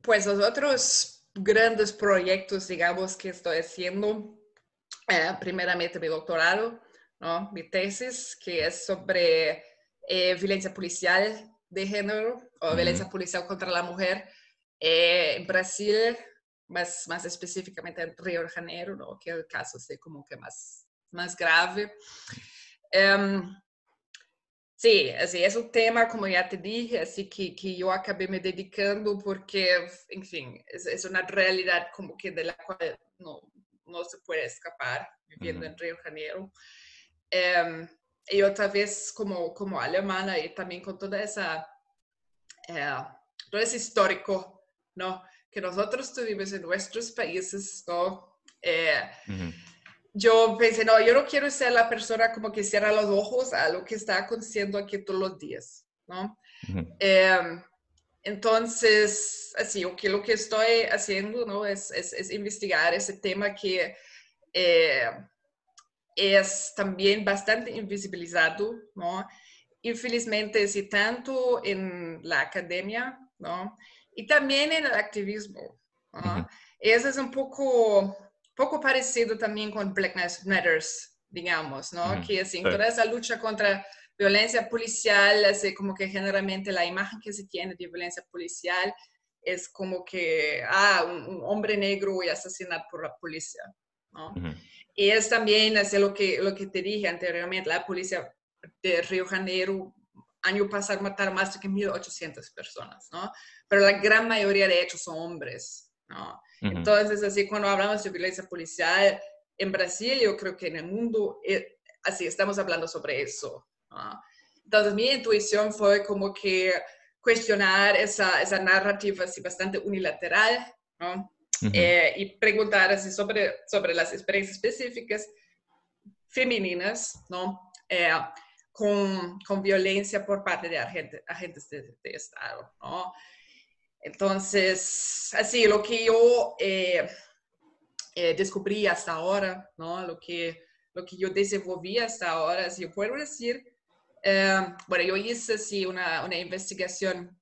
S2: pues los otros grandes proyectos, digamos, que estoy haciendo eh, primeramente mi doctorado, ¿no? mi tesis, que es sobre eh, violencia policial de género o violencia policial contra la mujer eh, en Brasil, más, más específicamente en Río de Janeiro, ¿no? que es el caso así como que más, más grave. Um, Sí, así, es un tema, como ya te dije, así que, que yo acabé me dedicando porque, en fin, es, es, una realidad como que de la cual no, no se puede escapar viviendo en Río de Janeiro. Em, y otra vez como, como alemana y también con toda esa, eh, todo ese histórico, ¿no? Que nosotros tuvimos en nuestros países, ¿no? Eh, yo pensé, no, yo no quiero ser la persona como que cierra los ojos a lo que está aconteciendo aquí todos los días, ¿no? Em, entonces, así, okay, lo que estoy haciendo ¿no? es, es, es investigar ese tema que eh, es también bastante invisibilizado, ¿no? Infelizmente, sí, tanto en la academia, ¿no? Y también en el activismo, ¿no? Eso es un poco, poco parecido también con Black Lives Matter, digamos, ¿no? Que así, toda esa lucha contra violencia policial, así como que generalmente la imagen que se tiene de violencia policial es como que, ah, un, hombre negro y asesinado por la policía, ¿no? Y es también así lo que, lo que te dije anteriormente, la policía de Río Janeiro año pasado mataron más de 1.800 personas, ¿no? Pero la gran mayoría de hechos son hombres, ¿no? Entonces, así cuando hablamos de violencia policial en Brasil, yo creo que en el mundo, eh, así estamos hablando sobre eso, entonces mi intuición fue como que cuestionar esa, esa narrativa así bastante unilateral ¿no? Eh, y preguntar así sobre, sobre las experiencias específicas femeninas ¿no? Eh, con, con, violencia por parte de agentes, agentes de, Estado. ¿no? Entonces, así, lo que yo eh, descubrí hasta ahora, ¿no? lo, que, lo que yo desenvolví hasta ahora, si yo puedo decir eh, bueno, yo hice sí, una, una investigación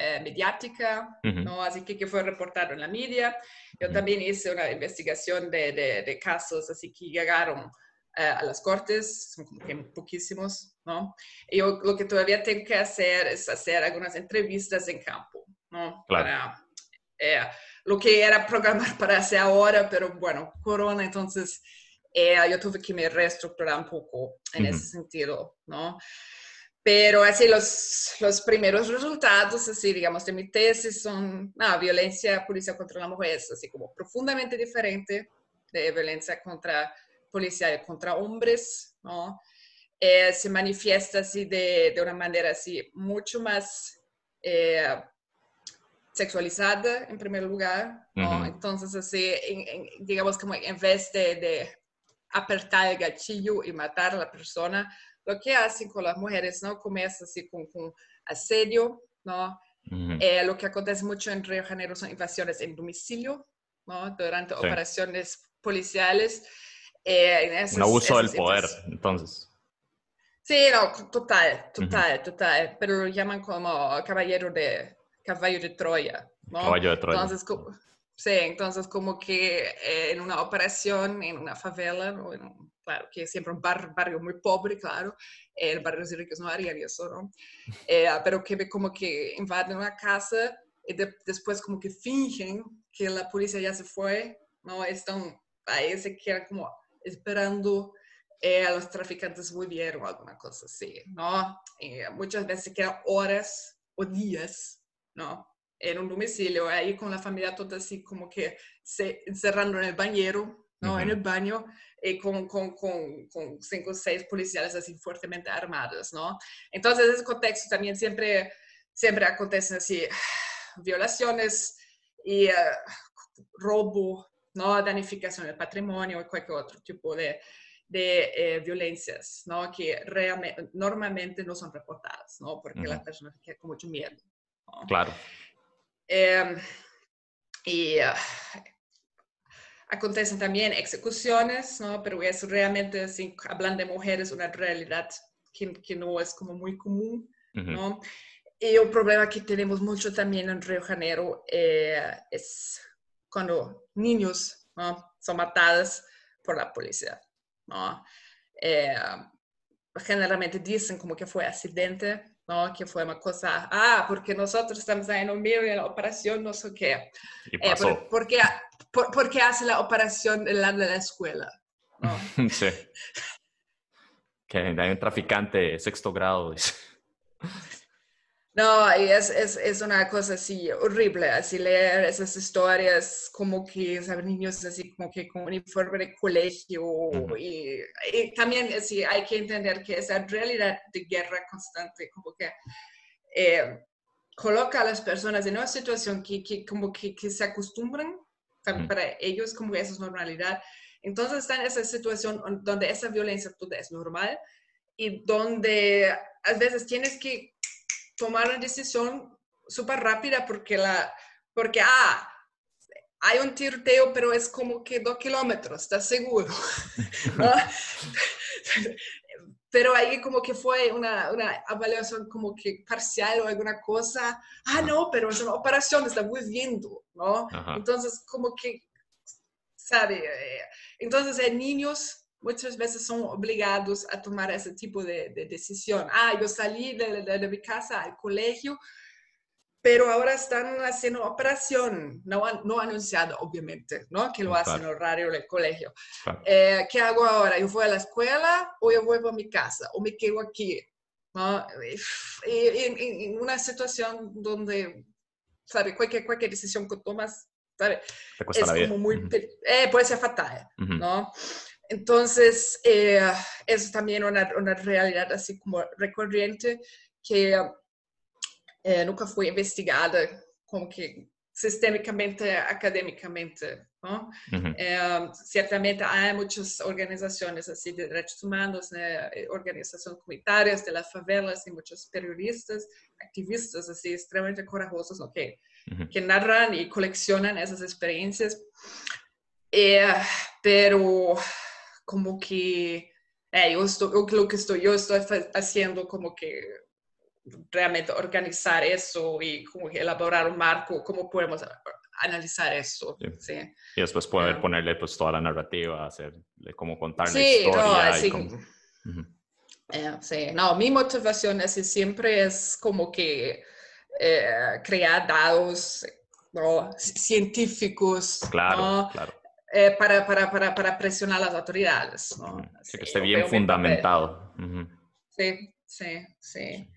S2: eh, mediática, ¿no? así que, que fue reportado en la media. Yo también hice una investigación de, de, casos así que llegaron eh, a las cortes, son como que poquísimos, ¿no? Y yo lo que todavía tengo que hacer es hacer algunas entrevistas en campo, ¿no?
S1: Claro.
S2: Para, eh, lo que era programar para hacer ahora, pero bueno, corona, entonces eh, yo tuve que me reestructurar un poco en
S1: Ujú.
S2: ese sentido, ¿no? Pero así los, los primeros resultados, así digamos, de mi tesis son, no, violencia policial contra la mujer es así como profundamente diferente de violencia contra policial contra hombres, ¿no? Eh, se manifiesta así de, de una manera así mucho más eh, sexualizada en primer lugar, ¿no?
S1: Ujú.
S2: Entonces así, en- en- digamos como en vez de, de apretar el gatillo y matar a la persona, lo que hacen con las mujeres, ¿no? Comienza así con, con asedio, ¿no? Eh, lo que acontece mucho en Río Janeiro son invasiones en domicilio, ¿no? Durante
S1: Sí.
S2: operaciones policiales. eh, en esas-
S1: Un abuso del poder, entonces.
S2: Sí, no, total, total, total. Pero lo llaman como caballero de, caballo de Troya, ¿no?
S1: Caballo de Troya.
S2: Entonces, sí, entonces como que eh, en una operación, en una favela, ¿no? En un- claro, que es siempre un bar- barrio muy pobre, claro, eh, en barrios ricos no harían eso, ¿no? Eh, pero que como que invaden una casa y de- después como que fingen que la policía ya se fue, ¿no? Están ahí, se quedan como esperando eh, a los traficantes volvieron o alguna cosa así, ¿no? Muchas veces quedan horas o días, ¿no? En un domicilio, ahí con la familia toda así como que se encerrando en el bañero, ¿no? En
S1: Ujú.
S2: el baño, y con, con, con, con cinco o seis policiales así fuertemente armados, ¿no? Entonces, en ese contexto también siempre, siempre acontecen así violaciones y eh, robo, ¿no? Danificación del patrimonio y cualquier otro tipo de, de eh, violencias, ¿no? Que realmente, normalmente no son reportadas, ¿no? Porque
S1: Ujú.
S2: las personas quedan con mucho miedo. ¿no?
S1: Claro.
S2: Eh, y ah, acontecen también ejecuciones, ¿no? Pero es realmente, así, hablando de mujeres, una realidad que, que no es como muy común,
S1: Ujú.
S2: ¿no? Y un problema que tenemos mucho también en Río de Janeiro eh, es cuando niños ¿no? son matados por la policía, ¿no? Eh, generalmente dicen como que fue accidente, ¿no? Que fue una cosa, ah, porque nosotros estamos ahí en un medio de la operación, no sé qué.
S1: Y
S2: Eh,
S1: pasó.
S2: por, ¿por, qué, por, por qué hace la operación del lado de la escuela? ¿no?
S1: sí. Que hay un traficante de sexto grado. dice.
S2: No, es, es, es una cosa así horrible, así leer esas historias como que, ¿sabes? Niños así como que con uniforme de colegio
S1: Ujú.
S2: y, y también así hay que entender que esa realidad de guerra constante como que eh, coloca a las personas en una situación que, que como que, que se acostumbran, ¿sabes?
S1: Ujú.
S2: para ellos como que eso es normalidad. Entonces están en esa situación donde esa violencia toda es normal y donde a veces tienes que tomar una decisión súper rápida porque la, porque, ah, hay un tiroteo, pero es como que dos kilómetros, ¿estás seguro? ¿No? pero ahí como que fue una, una evaluación como que parcial o alguna cosa, ah, no, pero es una operación, estamos viendo, ¿no?
S1: Ajá.
S2: Entonces, como que, ¿sabe? Eh, Entonces, eh, niños muchas veces son obligados a tomar ese tipo de, de decisión. Ah, yo salí de, de- de mi casa al colegio, pero ahora están haciendo operación, no, no anunciada, obviamente, ¿no? Que lo hacen en
S1: Claro.
S2: horario del colegio.
S1: Claro.
S2: Eh, ¿Qué hago ahora? ¿Yo voy a la escuela o yo vuelvo a mi casa o me quedo aquí? ¿no? Y, en- en- una situación donde, ¿sabe? Cualquier, cualquier decisión que tomas, ¿sabe? Es como muy,
S1: Ujú.
S2: pe- eh, puede ser fatal,
S1: Ujú.
S2: ¿no? Entonces, eh, es también una, una realidad así como recurrente que eh, nunca fue investigada como que sistémicamente, académicamente, ¿no?
S1: Ujú.
S2: Eh, ciertamente hay muchas organizaciones así de derechos humanos, né? Eh, organizaciones comunitarias de las favelas y muchos periodistas, activistas así extremadamente corajosos, ¿no? que,
S1: Ujú.
S2: que narran y coleccionan esas experiencias. Eh, pero como que eh, yo estoy, lo que estoy, yo estoy haciendo como que realmente organizar eso y como que elaborar un marco, cómo podemos analizar eso.
S1: Sí.
S2: Sí.
S1: Y después poder
S2: Ah.
S1: ponerle pues toda la narrativa, hacerle cómo contar la
S2: Sí,
S1: historia.
S2: no, así,
S1: cómo-.
S2: Eh, sí, no, mi motivación así siempre es como que eh, crear datos ¿no? científicos
S1: claro, claro.
S2: Eh, para, para, para, para, presionar a las autoridades. ¿no?
S1: que esté bien fundamentado.
S2: Sí, sí, sí.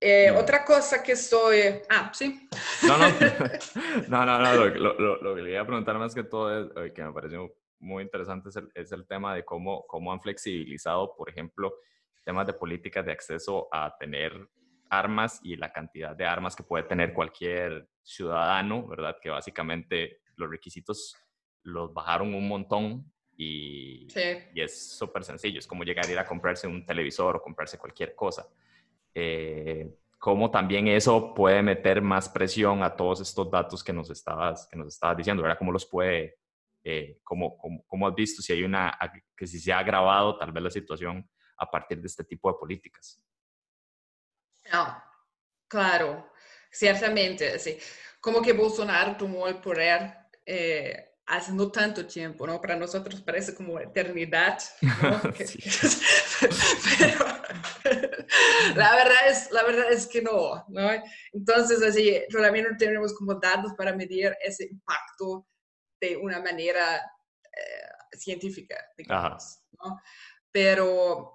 S2: Eh, otra cosa que estoy... Ah, sí.
S1: No, no, no, no, no lo, lo, lo, que le iba a preguntar más que todo es, que me pareció muy interesante es el, es el, tema de cómo, cómo han flexibilizado, por ejemplo, temas de políticas de acceso a tener armas y la cantidad de armas que puede tener cualquier ciudadano, ¿verdad? Que básicamente los requisitos los bajaron un montón y, y es súper sencillo. Es como llegar a ir a comprarse un televisor o comprarse cualquier cosa. Eh, cómo también eso puede meter más presión a todos estos datos que nos estabas, que nos estabas diciendo, ¿verdad? ¿Cómo los puede, eh, cómo, cómo, has visto si hay una, que si se ha agravado tal vez la situación a partir de este tipo de políticas?
S2: No, claro, ciertamente, sí. Como que Bolsonaro tomó el poder eh, hace no tanto tiempo, ¿no? Para nosotros parece como eternidad, ¿no? Pero la verdad, es, la verdad es que no, ¿no? Entonces, así, todavía no tenemos como datos para medir ese impacto de una manera eh, científica, digamos, ¿no? Pero,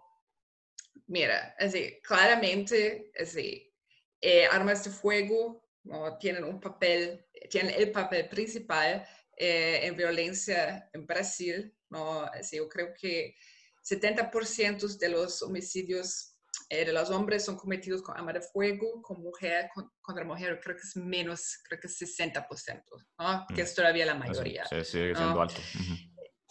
S2: mira, así, claramente, así, eh, armas de fuego ¿no? tienen un papel, tienen el papel principal eh, en violencia en Brasil. ¿no? Así, yo creo que 70% de los homicidios eh, de los hombres son cometidos con arma de fuego, con mujer, con, contra mujer, creo que es menos, creo que es 60%, ¿no? que mm. es todavía la mayoría.
S1: Sí, sigue siendo alto.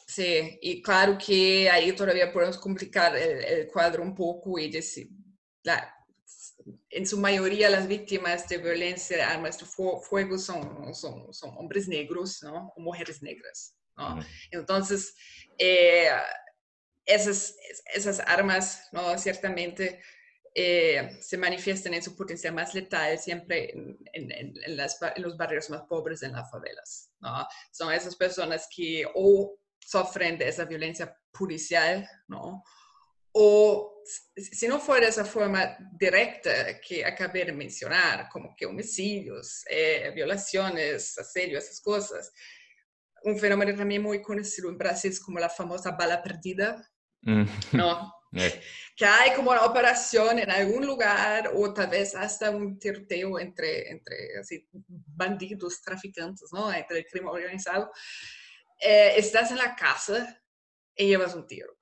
S2: Sí, y claro que ahí todavía podemos complicar el, el cuadro un poco y decir, la, en su mayoría las víctimas de violencia de armas de fuego son, son, son hombres negros, ¿no? O mujeres negras, ¿no? Entonces, eh, esas, esas armas, ¿no? Ciertamente eh, se manifiestan en su potencial más letal siempre en, en, en, las, en, los barrios más pobres, en las favelas, ¿no? Son esas personas que o sufren de esa violencia policial, ¿no? O si no fuera esa forma directa que acabé de mencionar, como que homicidios, eh, violaciones, asedio, esas cosas, un fenómeno también muy conocido en Brasil es como la famosa bala perdida, mm. ¿no? Eh. Que hay como una operación en algún lugar o tal vez hasta un tiroteo entre, entre así, bandidos, traficantes, ¿no? Entre el crimen organizado. Eh, estás en la casa y llevas un tiro,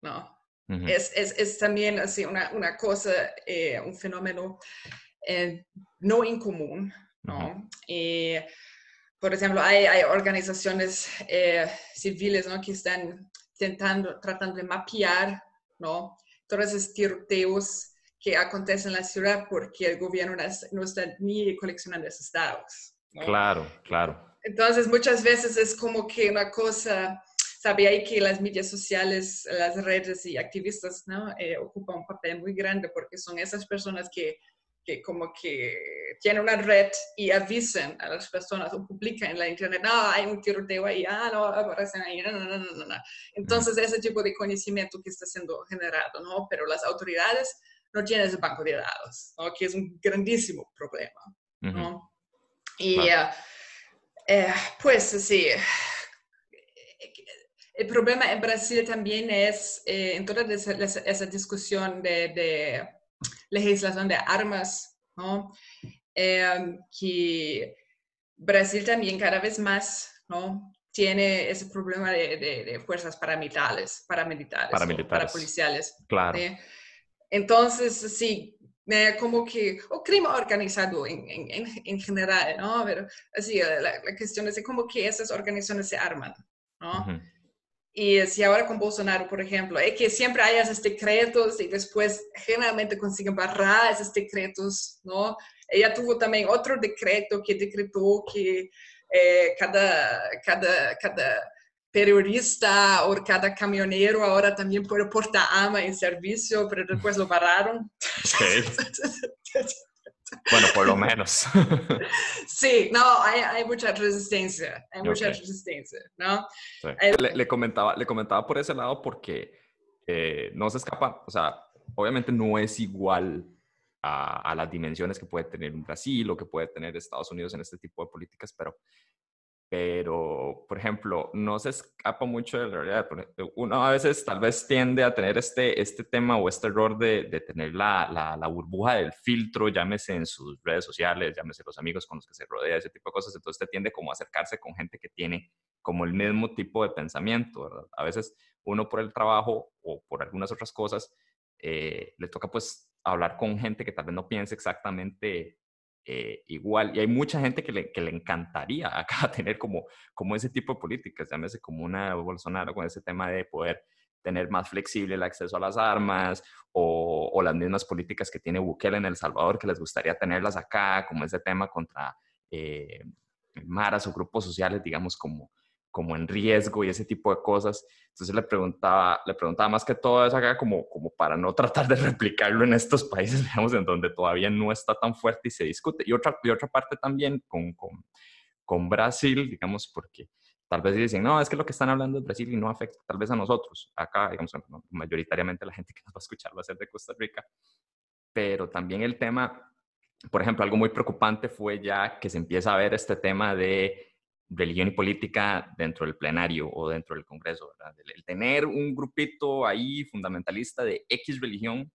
S2: ¿no? Es, es, es, también así una, una cosa, eh, un fenómeno eh, no incomún, ¿no? por ejemplo, hay, hay organizaciones eh, civiles ¿no? que están intentando, tratando de mapear ¿no? todos esos tiroteos que acontecen en la ciudad porque el gobierno no está ni coleccionando esos datos.
S1: Claro, claro.
S2: Entonces, muchas veces es como que una cosa sabía que las medias sociales, las redes y activistas, ¿no? Eh, ocupan un papel muy grande porque son esas personas que, que como que tienen una red y avisan a las personas o publican en la internet, no, hay un tiroteo ahí, ah, no, aparecen ahí, no, no, no, no, no. Entonces, ese tipo de conocimiento que está siendo generado, ¿no? Pero las autoridades no tienen ese banco de datos, ¿no? Que es un grandísimo problema, ¿no? Y, uh, pues, sí, el problema en Brasil también es, eh, en toda esa, esa discusión de, de, legislación de armas, ¿no? Eh, que Brasil también cada vez más ¿no? tiene ese problema de, de, fuerzas paramilitares, paramilitares,
S1: paramilitares.
S2: policiales.
S1: Claro.
S2: Entonces, sí, como que, o crimen organizado en, en, en general, ¿no? Pero así, la, la, cuestión es como que esas organizaciones se arman, ¿no? Y si ahora con Bolsonaro, por ejemplo, es que siempre hay esos decretos y después generalmente consiguen barrar esos decretos, ¿no? Ella tuvo también otro decreto que decretó que eh, cada, cada, cada periodista o cada camionero ahora también puede portar arma en servicio, pero después lo barraron. Okay.
S1: Bueno, por lo menos.
S2: Sí, no, hay, hay mucha resistencia, hay mucha resistencia, ¿no?
S1: Le, le, comentaba, le comentaba por ese lado porque eh, no se escapa, o sea, obviamente no es igual a, a, las dimensiones que puede tener un Brasil o que puede tener Estados Unidos en este tipo de políticas, pero pero, por ejemplo, no se escapa mucho de la realidad. Uno a veces tal vez tiende a tener este, este tema o este error de, de tener la, la, la, burbuja del filtro, llámese en sus redes sociales, llámese los amigos con los que se rodea, ese tipo de cosas. Entonces te tiende como a acercarse con gente que tiene como el mismo tipo de pensamiento, ¿verdad? A veces uno por el trabajo o por algunas otras cosas eh, le toca pues hablar con gente que tal vez no piense exactamente eh, igual. Y hay mucha gente que le, que le encantaría acá tener como, como ese tipo de políticas, llámese como una Bolsonaro con ese tema de poder tener más flexible el acceso a las armas o, las mismas políticas que tiene Bukele en El Salvador que les gustaría tenerlas acá, como ese tema contra eh, maras o grupos sociales, digamos, como, como en riesgo y ese tipo de cosas. Entonces le preguntaba, le preguntaba más que todo eso acá como, como para no tratar de replicarlo en estos países, digamos, en donde todavía no está tan fuerte y se discute. Y otra, y otra parte también con, con, con Brasil, digamos, porque tal vez dicen, no, es que lo que están hablando es Brasil y no afecta tal vez a nosotros. Acá, digamos, mayoritariamente la gente que nos va a escuchar va a ser de Costa Rica. Pero también el tema, por ejemplo, algo muy preocupante fue ya que se empieza a ver este tema de religión y política dentro del plenario o dentro del Congreso. El, tener un grupito ahí fundamentalista de X religión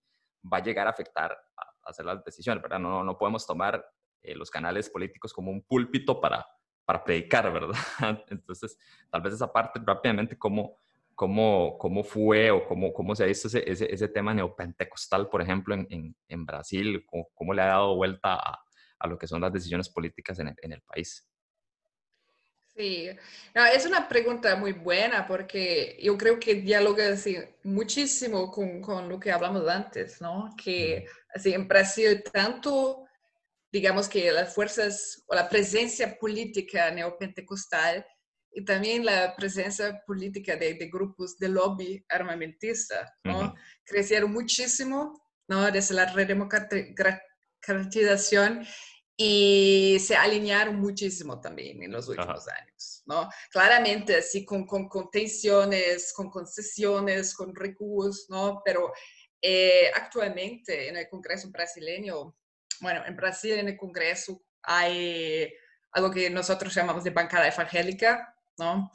S1: va a llegar a afectar a, hacer las decisiones, ¿verdad? No, no podemos tomar eh, los canales políticos como un púlpito para, para predicar, ¿verdad? Entonces, tal vez esa parte rápidamente, cómo, cómo, cómo fue o cómo, cómo se ha visto ese, ese, ese tema neopentecostal, por ejemplo, en, en, en Brasil, cómo, cómo, le ha dado vuelta a, a, lo que son las decisiones políticas en el, en el país.
S2: Sí, no, es una pregunta muy buena porque yo creo que dialoga así, muchísimo con, con, lo que hablamos antes, ¿no? Que así, en Brasil tanto, digamos que las fuerzas o la presencia política neopentecostal y también la presencia política de, de grupos de lobby armamentista, ¿no? Uh -huh. Crecieron muchísimo, ¿no? Desde la redemocratización y se alinearon muchísimo también en los últimos Ajá. años, ¿no? Claramente, así con, con, con, tensiones, con concesiones, con recursos, ¿no? Pero eh, actualmente en el Congreso brasileño, bueno, en Brasil en el Congreso hay algo que nosotros llamamos de bancada evangélica, ¿no?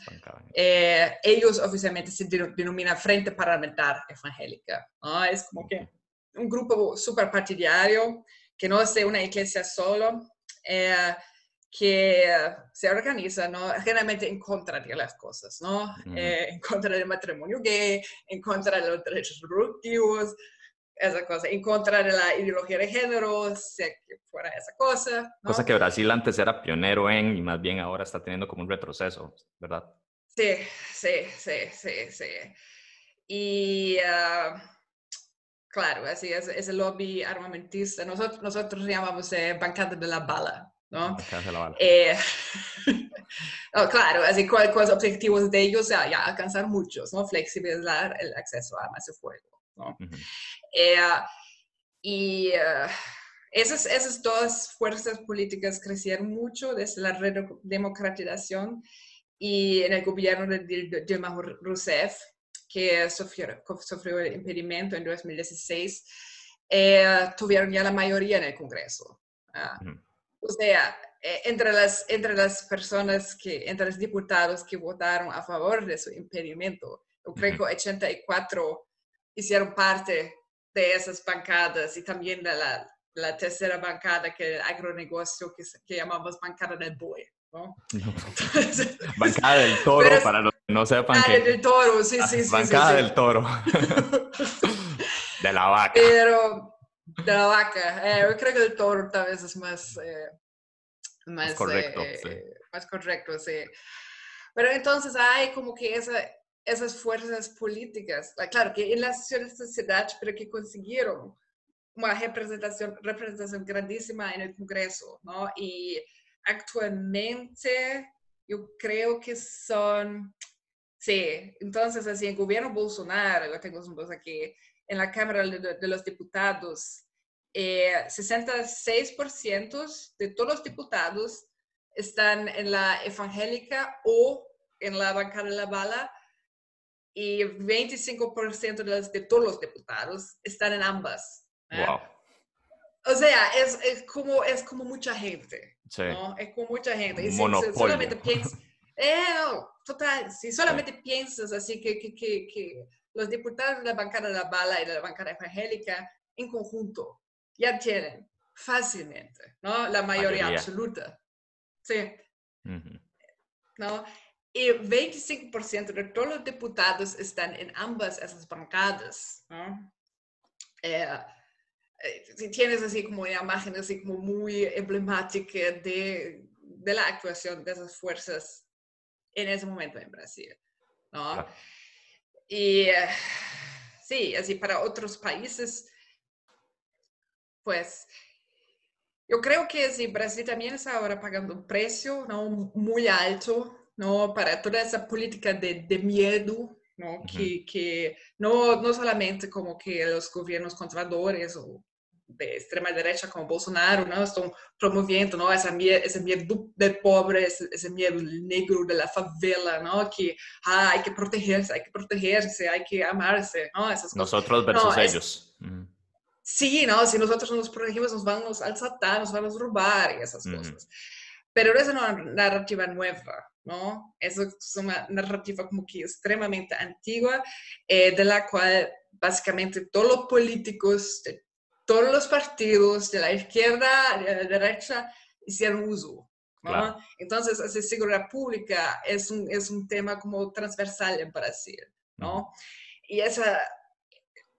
S2: Eh, ellos oficialmente se denominan Frente Parlamentar Evangélica, ¿no? Es como que un grupo super partidario que no es de una iglesia solo, eh, que se organiza, ¿no? Generalmente en contra de las cosas, ¿no? -huh. eh, en contra del matrimonio gay, en contra de los derechos reproductivos, esa cosa, en contra de la ideología de género, sea que fuera esa cosa. ¿no?
S1: Cosa que Brasil antes era pionero en y más bien ahora está teniendo como un retroceso, ¿verdad?
S2: Sí, sí, sí, sí, sí. Y... Uh, Claro, así es, ese lobby armamentista. Nosotros, nosotros llamamos eh, bancada de la bala, ¿no?
S1: Bancada de la bala.
S2: Eh, oh, claro, así cuáles los objetivos de ellos, ya, ya, alcanzar muchos, ¿no? Flexibilizar el acceso a armas de fuego, ¿no? Uh -huh. eh, y esas, esas dos fuerzas políticas crecieron mucho desde la redemocratización y en el gobierno de Dilma Rousseff, que sufrió, sufrió el impedimento en 2016, eh, tuvieron ya la mayoría en el Congreso. Uh. O sea, eh, entre, las, entre las personas, que, entre los diputados que votaron a favor de su impedimento, yo creo que 84 hicieron parte de esas bancadas y también de la, la tercera bancada, que el agronegocio, que, que llamamos bancada del BOE. ¿No?
S1: No. Entonces, bancada del toro, Pero, para los que no sepan.
S2: Bancada que... del toro, sí, sí, sí.
S1: Bancada
S2: sí,
S1: del sí. toro. de la vaca.
S2: Pero, de la vaca. Eh, yo creo que el toro tal vez es más... Eh, más,
S1: más, correcto,
S2: eh,
S1: sí.
S2: más correcto, sí. Pero entonces hay como que esa, esas fuerzas políticas, ah, claro, que en la sociedad, pero que consiguieron una representación, representación grandísima en el Congreso, ¿no? Y actualmente yo creo que son, sí, entonces así, en gobierno Bolsonaro, yo tengo aquí, en la Cámara de, de los Diputados, eh, 66% de todos los diputados están en la evangélica o en la bancada de la bala, y 25% de, los, de todos los diputados están en ambas.
S1: Wow.
S2: O sea, es, es, como, es como mucha gente.
S1: Sí.
S2: ¿no? Es como mucha gente. Y si- si solamente piensas, eh, no, total, si solamente piensas así que, que, que, que los diputados de la bancada de la bala y de la bancada evangélica en conjunto ya tienen fácilmente, ¿no? La mayoría
S1: Mayoría.
S2: absoluta. Sí.
S1: Ujú.
S2: ¿no? Y 25% de todos los diputados están en ambas esas bancadas, ¿no? Eh, si tienes así como una imagen así como muy emblemática de, de la actuación de esas fuerzas en ese momento en Brasil, ¿no?
S1: Claro.
S2: Y eh, sí, así para otros países, pues yo creo que sí, Brasil también está ahora pagando un precio ¿no? muy alto ¿no? para toda esa política de, de miedo, ¿no?
S1: Ujú.
S2: que, que no, no solamente como que los gobiernos conservadores o de extrema derecha como Bolsonaro ¿no? están promoviendo ¿no? ese, miedo, ese miedo del pobre, ese, ese miedo negro de la favela, ¿no? que ah, hay que protegerse, hay que protegerse, hay que amarse, ¿no? esas cosas.
S1: Nosotros versus
S2: es-
S1: ellos. Ujú.
S2: Sí, ¿no? Si nosotros no nos protegemos, nos van a asaltar, nos van a robar y esas
S1: Ujú.
S2: cosas. Pero es una narrativa nueva, ¿no? Eso es una narrativa como que extremadamente antigua, eh, de la cual básicamente todos los políticos de todos los partidos, de la izquierda, de la derecha, hicieron uso. ¿no?
S1: Claro.
S2: Entonces, la seguridad pública es un, es un tema como transversal en Brasil, ¿no? Y esa,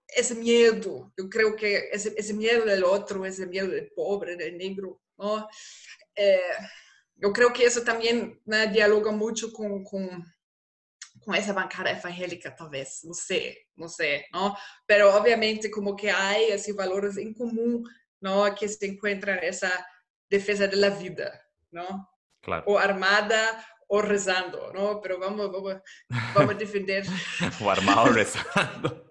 S2: ese miedo, yo creo que ese, ese miedo del otro, ese miedo del pobre, del negro, ¿no? Eh, yo creo que eso también ¿no? dialoga mucho con, con, con esa bancada evangélica, tal vez, no sé, no sé, ¿no? Pero obviamente como que hay así valores en común, ¿no? Que se encuentran en esa defensa de la vida, ¿no?
S1: Claro.
S2: O armada o rezando, ¿no? Pero vamos, vamos, vamos a defender
S1: O armado rezando.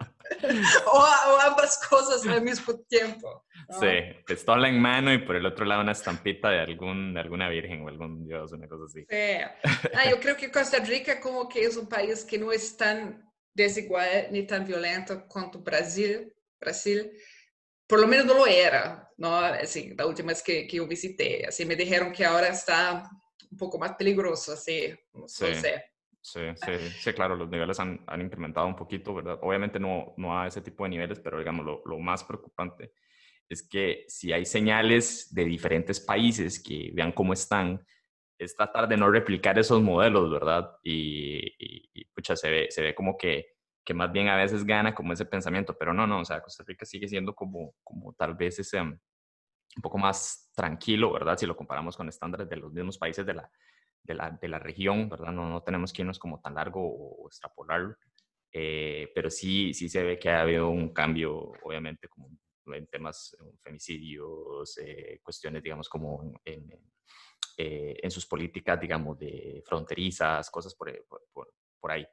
S2: O, o ambas cosas al mismo tiempo. ¿no?
S1: Sí, pistola en mano y por el otro lado una estampita de, algún, de alguna virgen o algún dios, una cosa así.
S2: Sí. Ah, yo creo que Costa Rica como que es un país que no es tan desigual ni tan violento cuanto Brasil. Brasil, por lo menos no lo era, ¿no? Así, la última vez que, que yo visité, así me dijeron que ahora está un poco más peligroso, así, no
S1: Sí.
S2: sé.
S1: Sí, sí, sí, claro, los niveles han, han incrementado un poquito, ¿verdad? Obviamente no, no a ese tipo de niveles, pero digamos, lo, lo más preocupante es que si hay señales de diferentes países que vean cómo están, es tratar de no replicar esos modelos, ¿verdad? Y, y, y, pucha, se ve, se ve como que, que más bien a veces gana como ese pensamiento, pero no, no, o sea, Costa Rica sigue siendo como, como tal vez ese um, un poco más tranquilo, ¿verdad? Si lo comparamos con estándares de los mismos países de la, de la, de la región, ¿verdad? No, no tenemos que irnos como tan largo o, o extrapolarlo, eh, pero sí, sí se ve que ha habido un cambio, obviamente, como en temas eh, femicidios, eh, cuestiones, digamos, como en, eh, en, sus políticas, digamos, de fronterizas, cosas por, por, por, ahí.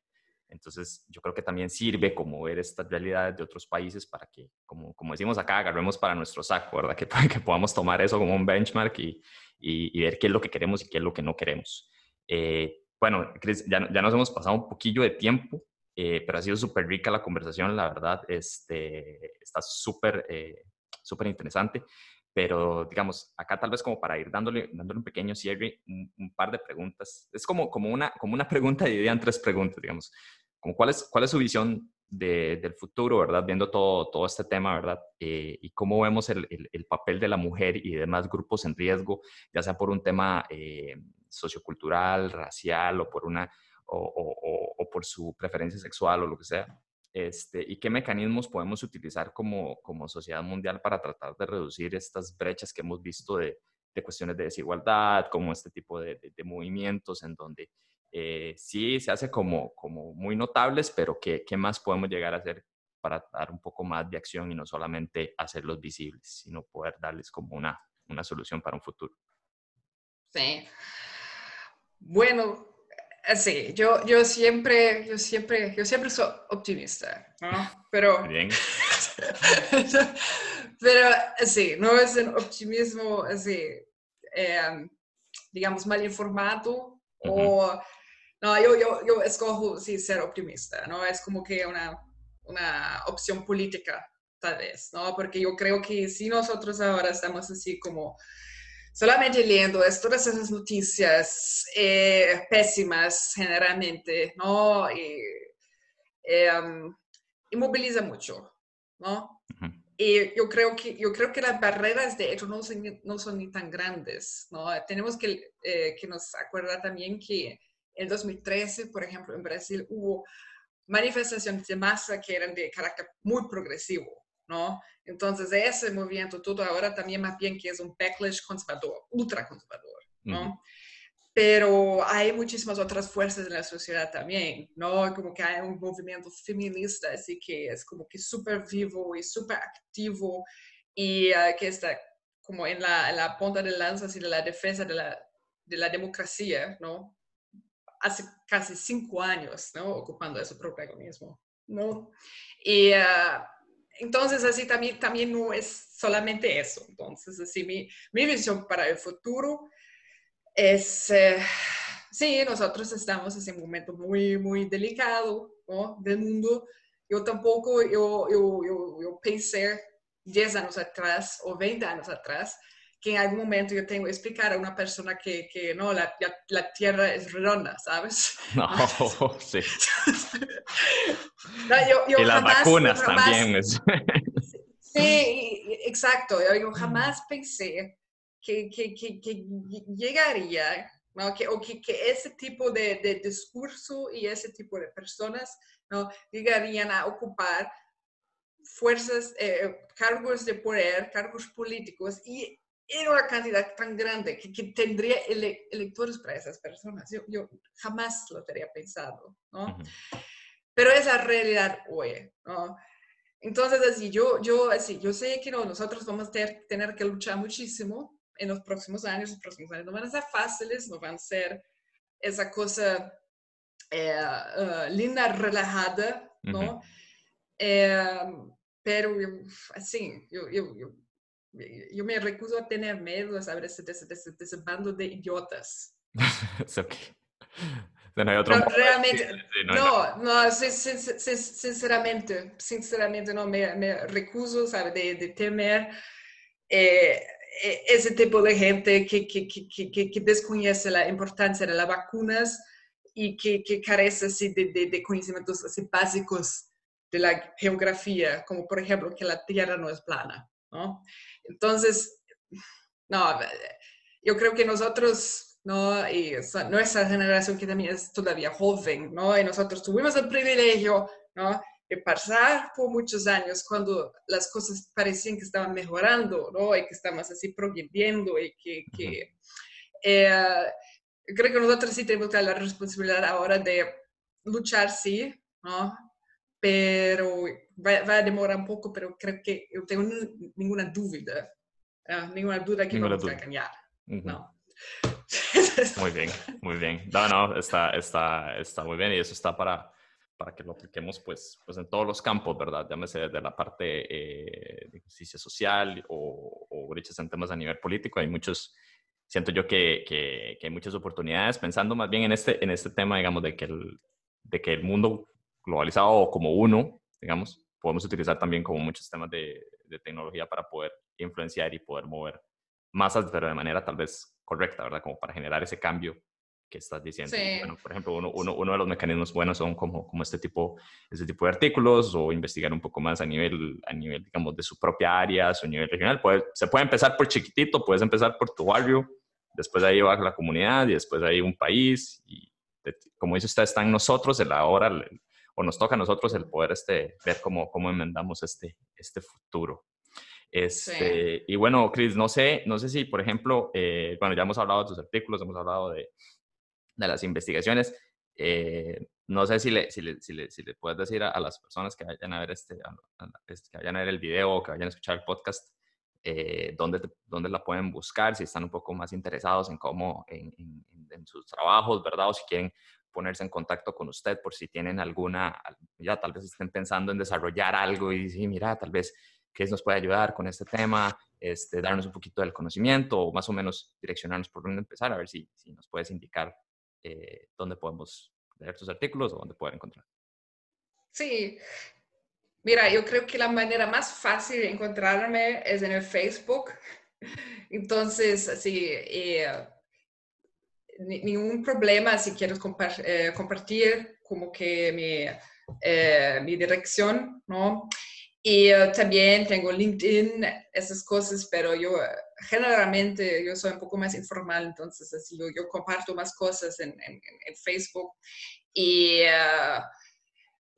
S1: Entonces, yo creo que también sirve como ver estas realidades de otros países para que, como, como decimos acá, agarremos para nuestro saco, ¿verdad? Que, que podamos tomar eso como un benchmark y, y, y, ver qué es lo que queremos y qué es lo que no queremos. Eh, bueno, Chris, ya, ya, nos hemos pasado un poquillo de tiempo, eh, pero ha sido súper rica la conversación, la verdad, este, está súper, eh, súper interesante. Pero, digamos, acá tal vez como para ir dándole, dándole un pequeño cierre, un, un par de preguntas. Es como, como, una, como una pregunta dividida en tres preguntas, digamos. Como cuál, es, ¿Cuál es su visión de, del futuro, verdad? Viendo todo, todo este tema, ¿verdad? Eh, y cómo vemos el, el, el, papel de la mujer y demás grupos en riesgo, ya sea por un tema eh, sociocultural, racial o por, una, o, o, o, por su preferencia sexual o lo que sea. Este, y qué mecanismos podemos utilizar como, como sociedad mundial para tratar de reducir estas brechas que hemos visto de, de cuestiones de desigualdad, como este tipo de, de, de movimientos en donde eh, sí se hace como, como muy notables, pero ¿qué, ¿qué, más podemos llegar a hacer para dar un poco más de acción y no solamente hacerlos visibles, sino poder darles como una, una solución para un futuro?
S2: Sí. Bueno, Sí, yo, yo siempre, yo siempre, yo siempre soy optimista, ¿no? Pero,
S1: Bien.
S2: pero sí, no es un optimismo así, eh, digamos, mal informado uh -huh. o no, yo, yo, yo escojo sí, ser optimista, ¿no? Es como que una, una opción política, tal vez, ¿no? Porque yo creo que si nosotros ahora estamos así como solamente leyendo es, todas esas noticias eh, pésimas generalmente, ¿no? Y, em, inmoviliza mucho, ¿no? Y yo creo que, yo creo que las barreras de hecho no son, no son ni tan grandes, ¿no? Tenemos que, eh, que nos acordar también que en 2013, por ejemplo, en Brasil hubo manifestaciones de masa que eran de carácter muy progresivo, ¿no? Entonces, ese movimiento todo ahora también más bien que es un backlash conservador, ultraconservador, ¿no? Pero hay muchísimas otras fuerzas en la sociedad también, ¿no? Como que hay un movimiento feminista, así que es como que súper vivo y súper activo y uh, que está como en la, en la, punta de lanza así, de la defensa de la, de la democracia, ¿no? Hace casi cinco años, ¿no? Ocupando ese protagonismo, ¿no? Y uh, entonces, así también, también no es solamente eso. Entonces, así mi, mi visión para el futuro eh, sí, nosotros estamos en un momento muy, muy delicado del mundo. Yo tampoco, yo, yo, yo, yo pensé 10 años atrás o 20 años atrás que en algún momento yo tengo que explicar a una persona que, que no, la, la, Tierra es redonda, ¿sabes?
S1: No, sí. y las vacunas también.
S2: sí, exacto. Yo, jamás pensé que, que, que, llegaría, ¿no? que, o que, ese tipo de, de, discurso y ese tipo de personas ¿no? llegarían a ocupar fuerzas, eh, cargos de poder, cargos políticos y era una cantidad tan grande que, que tendría electores para esas personas. Yo, yo, jamás lo habría pensado, ¿no? Pero es la realidad hoy, ¿no? Entonces, así, yo, yo, así, yo sé que no, nosotros vamos a tener, tener, que luchar muchísimo en los próximos años. Los próximos años no van a ser fáciles, no van a ser esa cosa eh, uh, linda, relajada, ¿no? eh, pero, así, yo, yo, yo yo me recuso a tener miedo a saber ese, ese, ese, ese bando de idiotas.
S1: es ok. No, hay otro
S2: no, realmente, no, no, sinceramente, sinceramente no me, me recuso, ¿sabe? De, de temer eh, e, ese tipo de gente que, que, que, que, desconoce la importancia de las vacunas y que, que carece así, de, de, de conocimientos así, básicos de la geografía, como por ejemplo que la Tierra no es plana. ¿no? Entonces, no, yo creo que nosotros, ¿no? Y nuestra generación que también es todavía joven, ¿no? Y nosotros tuvimos el privilegio, ¿no? De pasar por muchos años cuando las cosas parecían que estaban mejorando, ¿no? Y que estamos así progrediendo y que... que eh, creo que nosotros sí tenemos la responsabilidad ahora de luchar, sí, ¿no? Pero va, a demorar un poco, pero creo que no tengo ninguna duda, uh, ninguna duda que ninguna vamos a ganar. No.
S1: muy bien, muy bien. No, no, está, está, está muy bien y eso está para, para que lo apliquemos pues, pues en todos los campos, ¿verdad? Llámese de la parte eh, de justicia social o, o brechas en temas a nivel político. Hay muchos, siento yo que, que, que, hay muchas oportunidades, pensando más bien en este, en este tema, digamos, de que el, de que el mundo globalizado como uno, digamos, podemos utilizar también como muchos temas de, de tecnología para poder influenciar y poder mover masas, pero de manera tal vez correcta, ¿verdad? Como para generar ese cambio que estás diciendo. Bueno, por ejemplo, uno, uno, uno, de los mecanismos buenos son como, como este, tipo, este tipo de artículos o investigar un poco más a nivel, a nivel digamos, de su propia área, su nivel regional. Puede, se puede empezar por chiquitito, puedes empezar por tu barrio, después ahí va la comunidad y después ahí un país. Y como dice usted, está en nosotros el ahora, o nos toca a nosotros el poder este, ver cómo, cómo enmendamos este, este futuro. Este, Y bueno, Chris, no sé, no sé si, por ejemplo, eh, bueno, ya hemos hablado de tus artículos, hemos hablado de, de las investigaciones. Eh, no sé si le, si le, si le, si le puedes decir a, las personas que vayan a ver este, este, que vayan a ver el video o que vayan a escuchar el podcast, eh, dónde, dónde, la pueden buscar, si están un poco más interesados en cómo, en, en, en, sus trabajos, ¿verdad? O si quieren ponerse en contacto con usted por si tienen alguna, ya tal vez estén pensando en desarrollar algo y decir, mira, tal vez que nos puede ayudar con este tema, este, darnos un poquito del conocimiento o más o menos direccionarnos por dónde empezar, a ver si, si nos puedes indicar eh, dónde podemos leer tus artículos o dónde poder encontrar.
S2: Sí, mira, yo creo que la manera más fácil de encontrarme es en el Facebook. Entonces, sí, eh, ningún problema si quieres eh, compartir como que mi, eh, mi dirección, ¿no? Y también tengo LinkedIn, esas cosas, pero yo generalmente yo soy un poco más informal, entonces así yo, yo comparto más cosas en, en, en Facebook. Y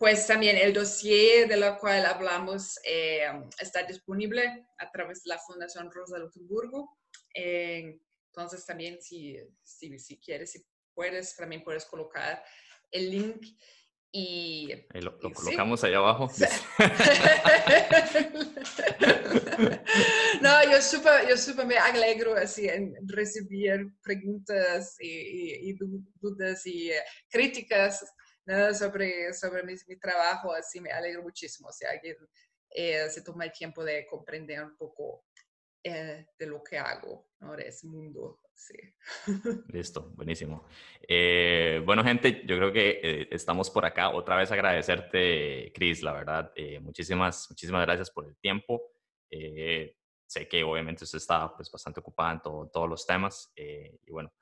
S2: pues también el dossier de lo cual hablamos eh, está disponible a través de la Fundación Rosa Luxemburgo. Eh, entonces también si, si, si, quieres, si puedes, también puedes colocar el link y...
S1: lo, colocamos ahí abajo.
S2: no, yo súper yo super me alegro así en recibir preguntas y, y dudas y eh, críticas sobre, sobre mi, trabajo, así me alegro muchísimo si alguien eh, se toma el tiempo de comprender un poco eh, de lo que hago, ¿no? de ese mundo. Sí.
S1: Listo, buenísimo. Eh, bueno, gente, yo creo que estamos por acá. Otra vez agradecerte, Cris, la verdad. muchísimas, muchísimas gracias por el tiempo. sé que obviamente usted está pues, bastante ocupada en todos los temas. y bueno,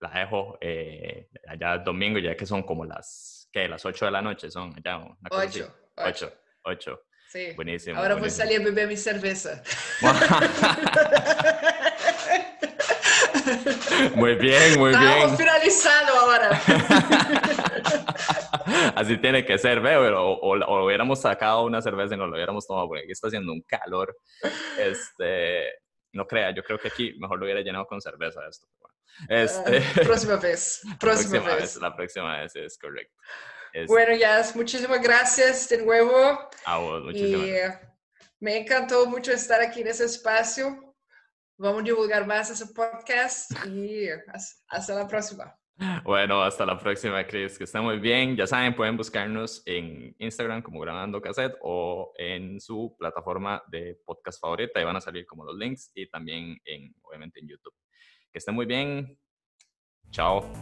S1: la dejo eh, allá domingo, ya que son como las, ¿qué? Las 8 de la noche son allá. Una
S2: 8,
S1: 8. 8.
S2: Sí.
S1: Buenísimo.
S2: Ahora
S1: voy
S2: a salir a beber mi cerveza.
S1: muy bien, muy bien.
S2: Estamos finalizado ahora.
S1: Así tiene que ser, veo, o, o, hubiéramos sacado una cerveza y nos lo hubiéramos tomado, porque aquí está haciendo un calor. Este, no crea, yo creo que aquí mejor lo hubiera llenado con cerveza esto.
S2: Este, próxima vez. Próxima, vez.
S1: La próxima vez es correcto.
S2: Bueno, ya, muchísimas gracias de nuevo.
S1: A vos, muchísimas
S2: y, Me encantó mucho estar aquí en ese espacio. Vamos a divulgar más ese podcast y hasta la próxima.
S1: Bueno, hasta la próxima, Chris. Que estén muy bien. Ya saben, pueden buscarnos en Instagram como Grabando Cassette o en su plataforma de podcast favorita. Ahí van a salir como los links y también, en, obviamente, en YouTube. Que estén muy bien. Chao.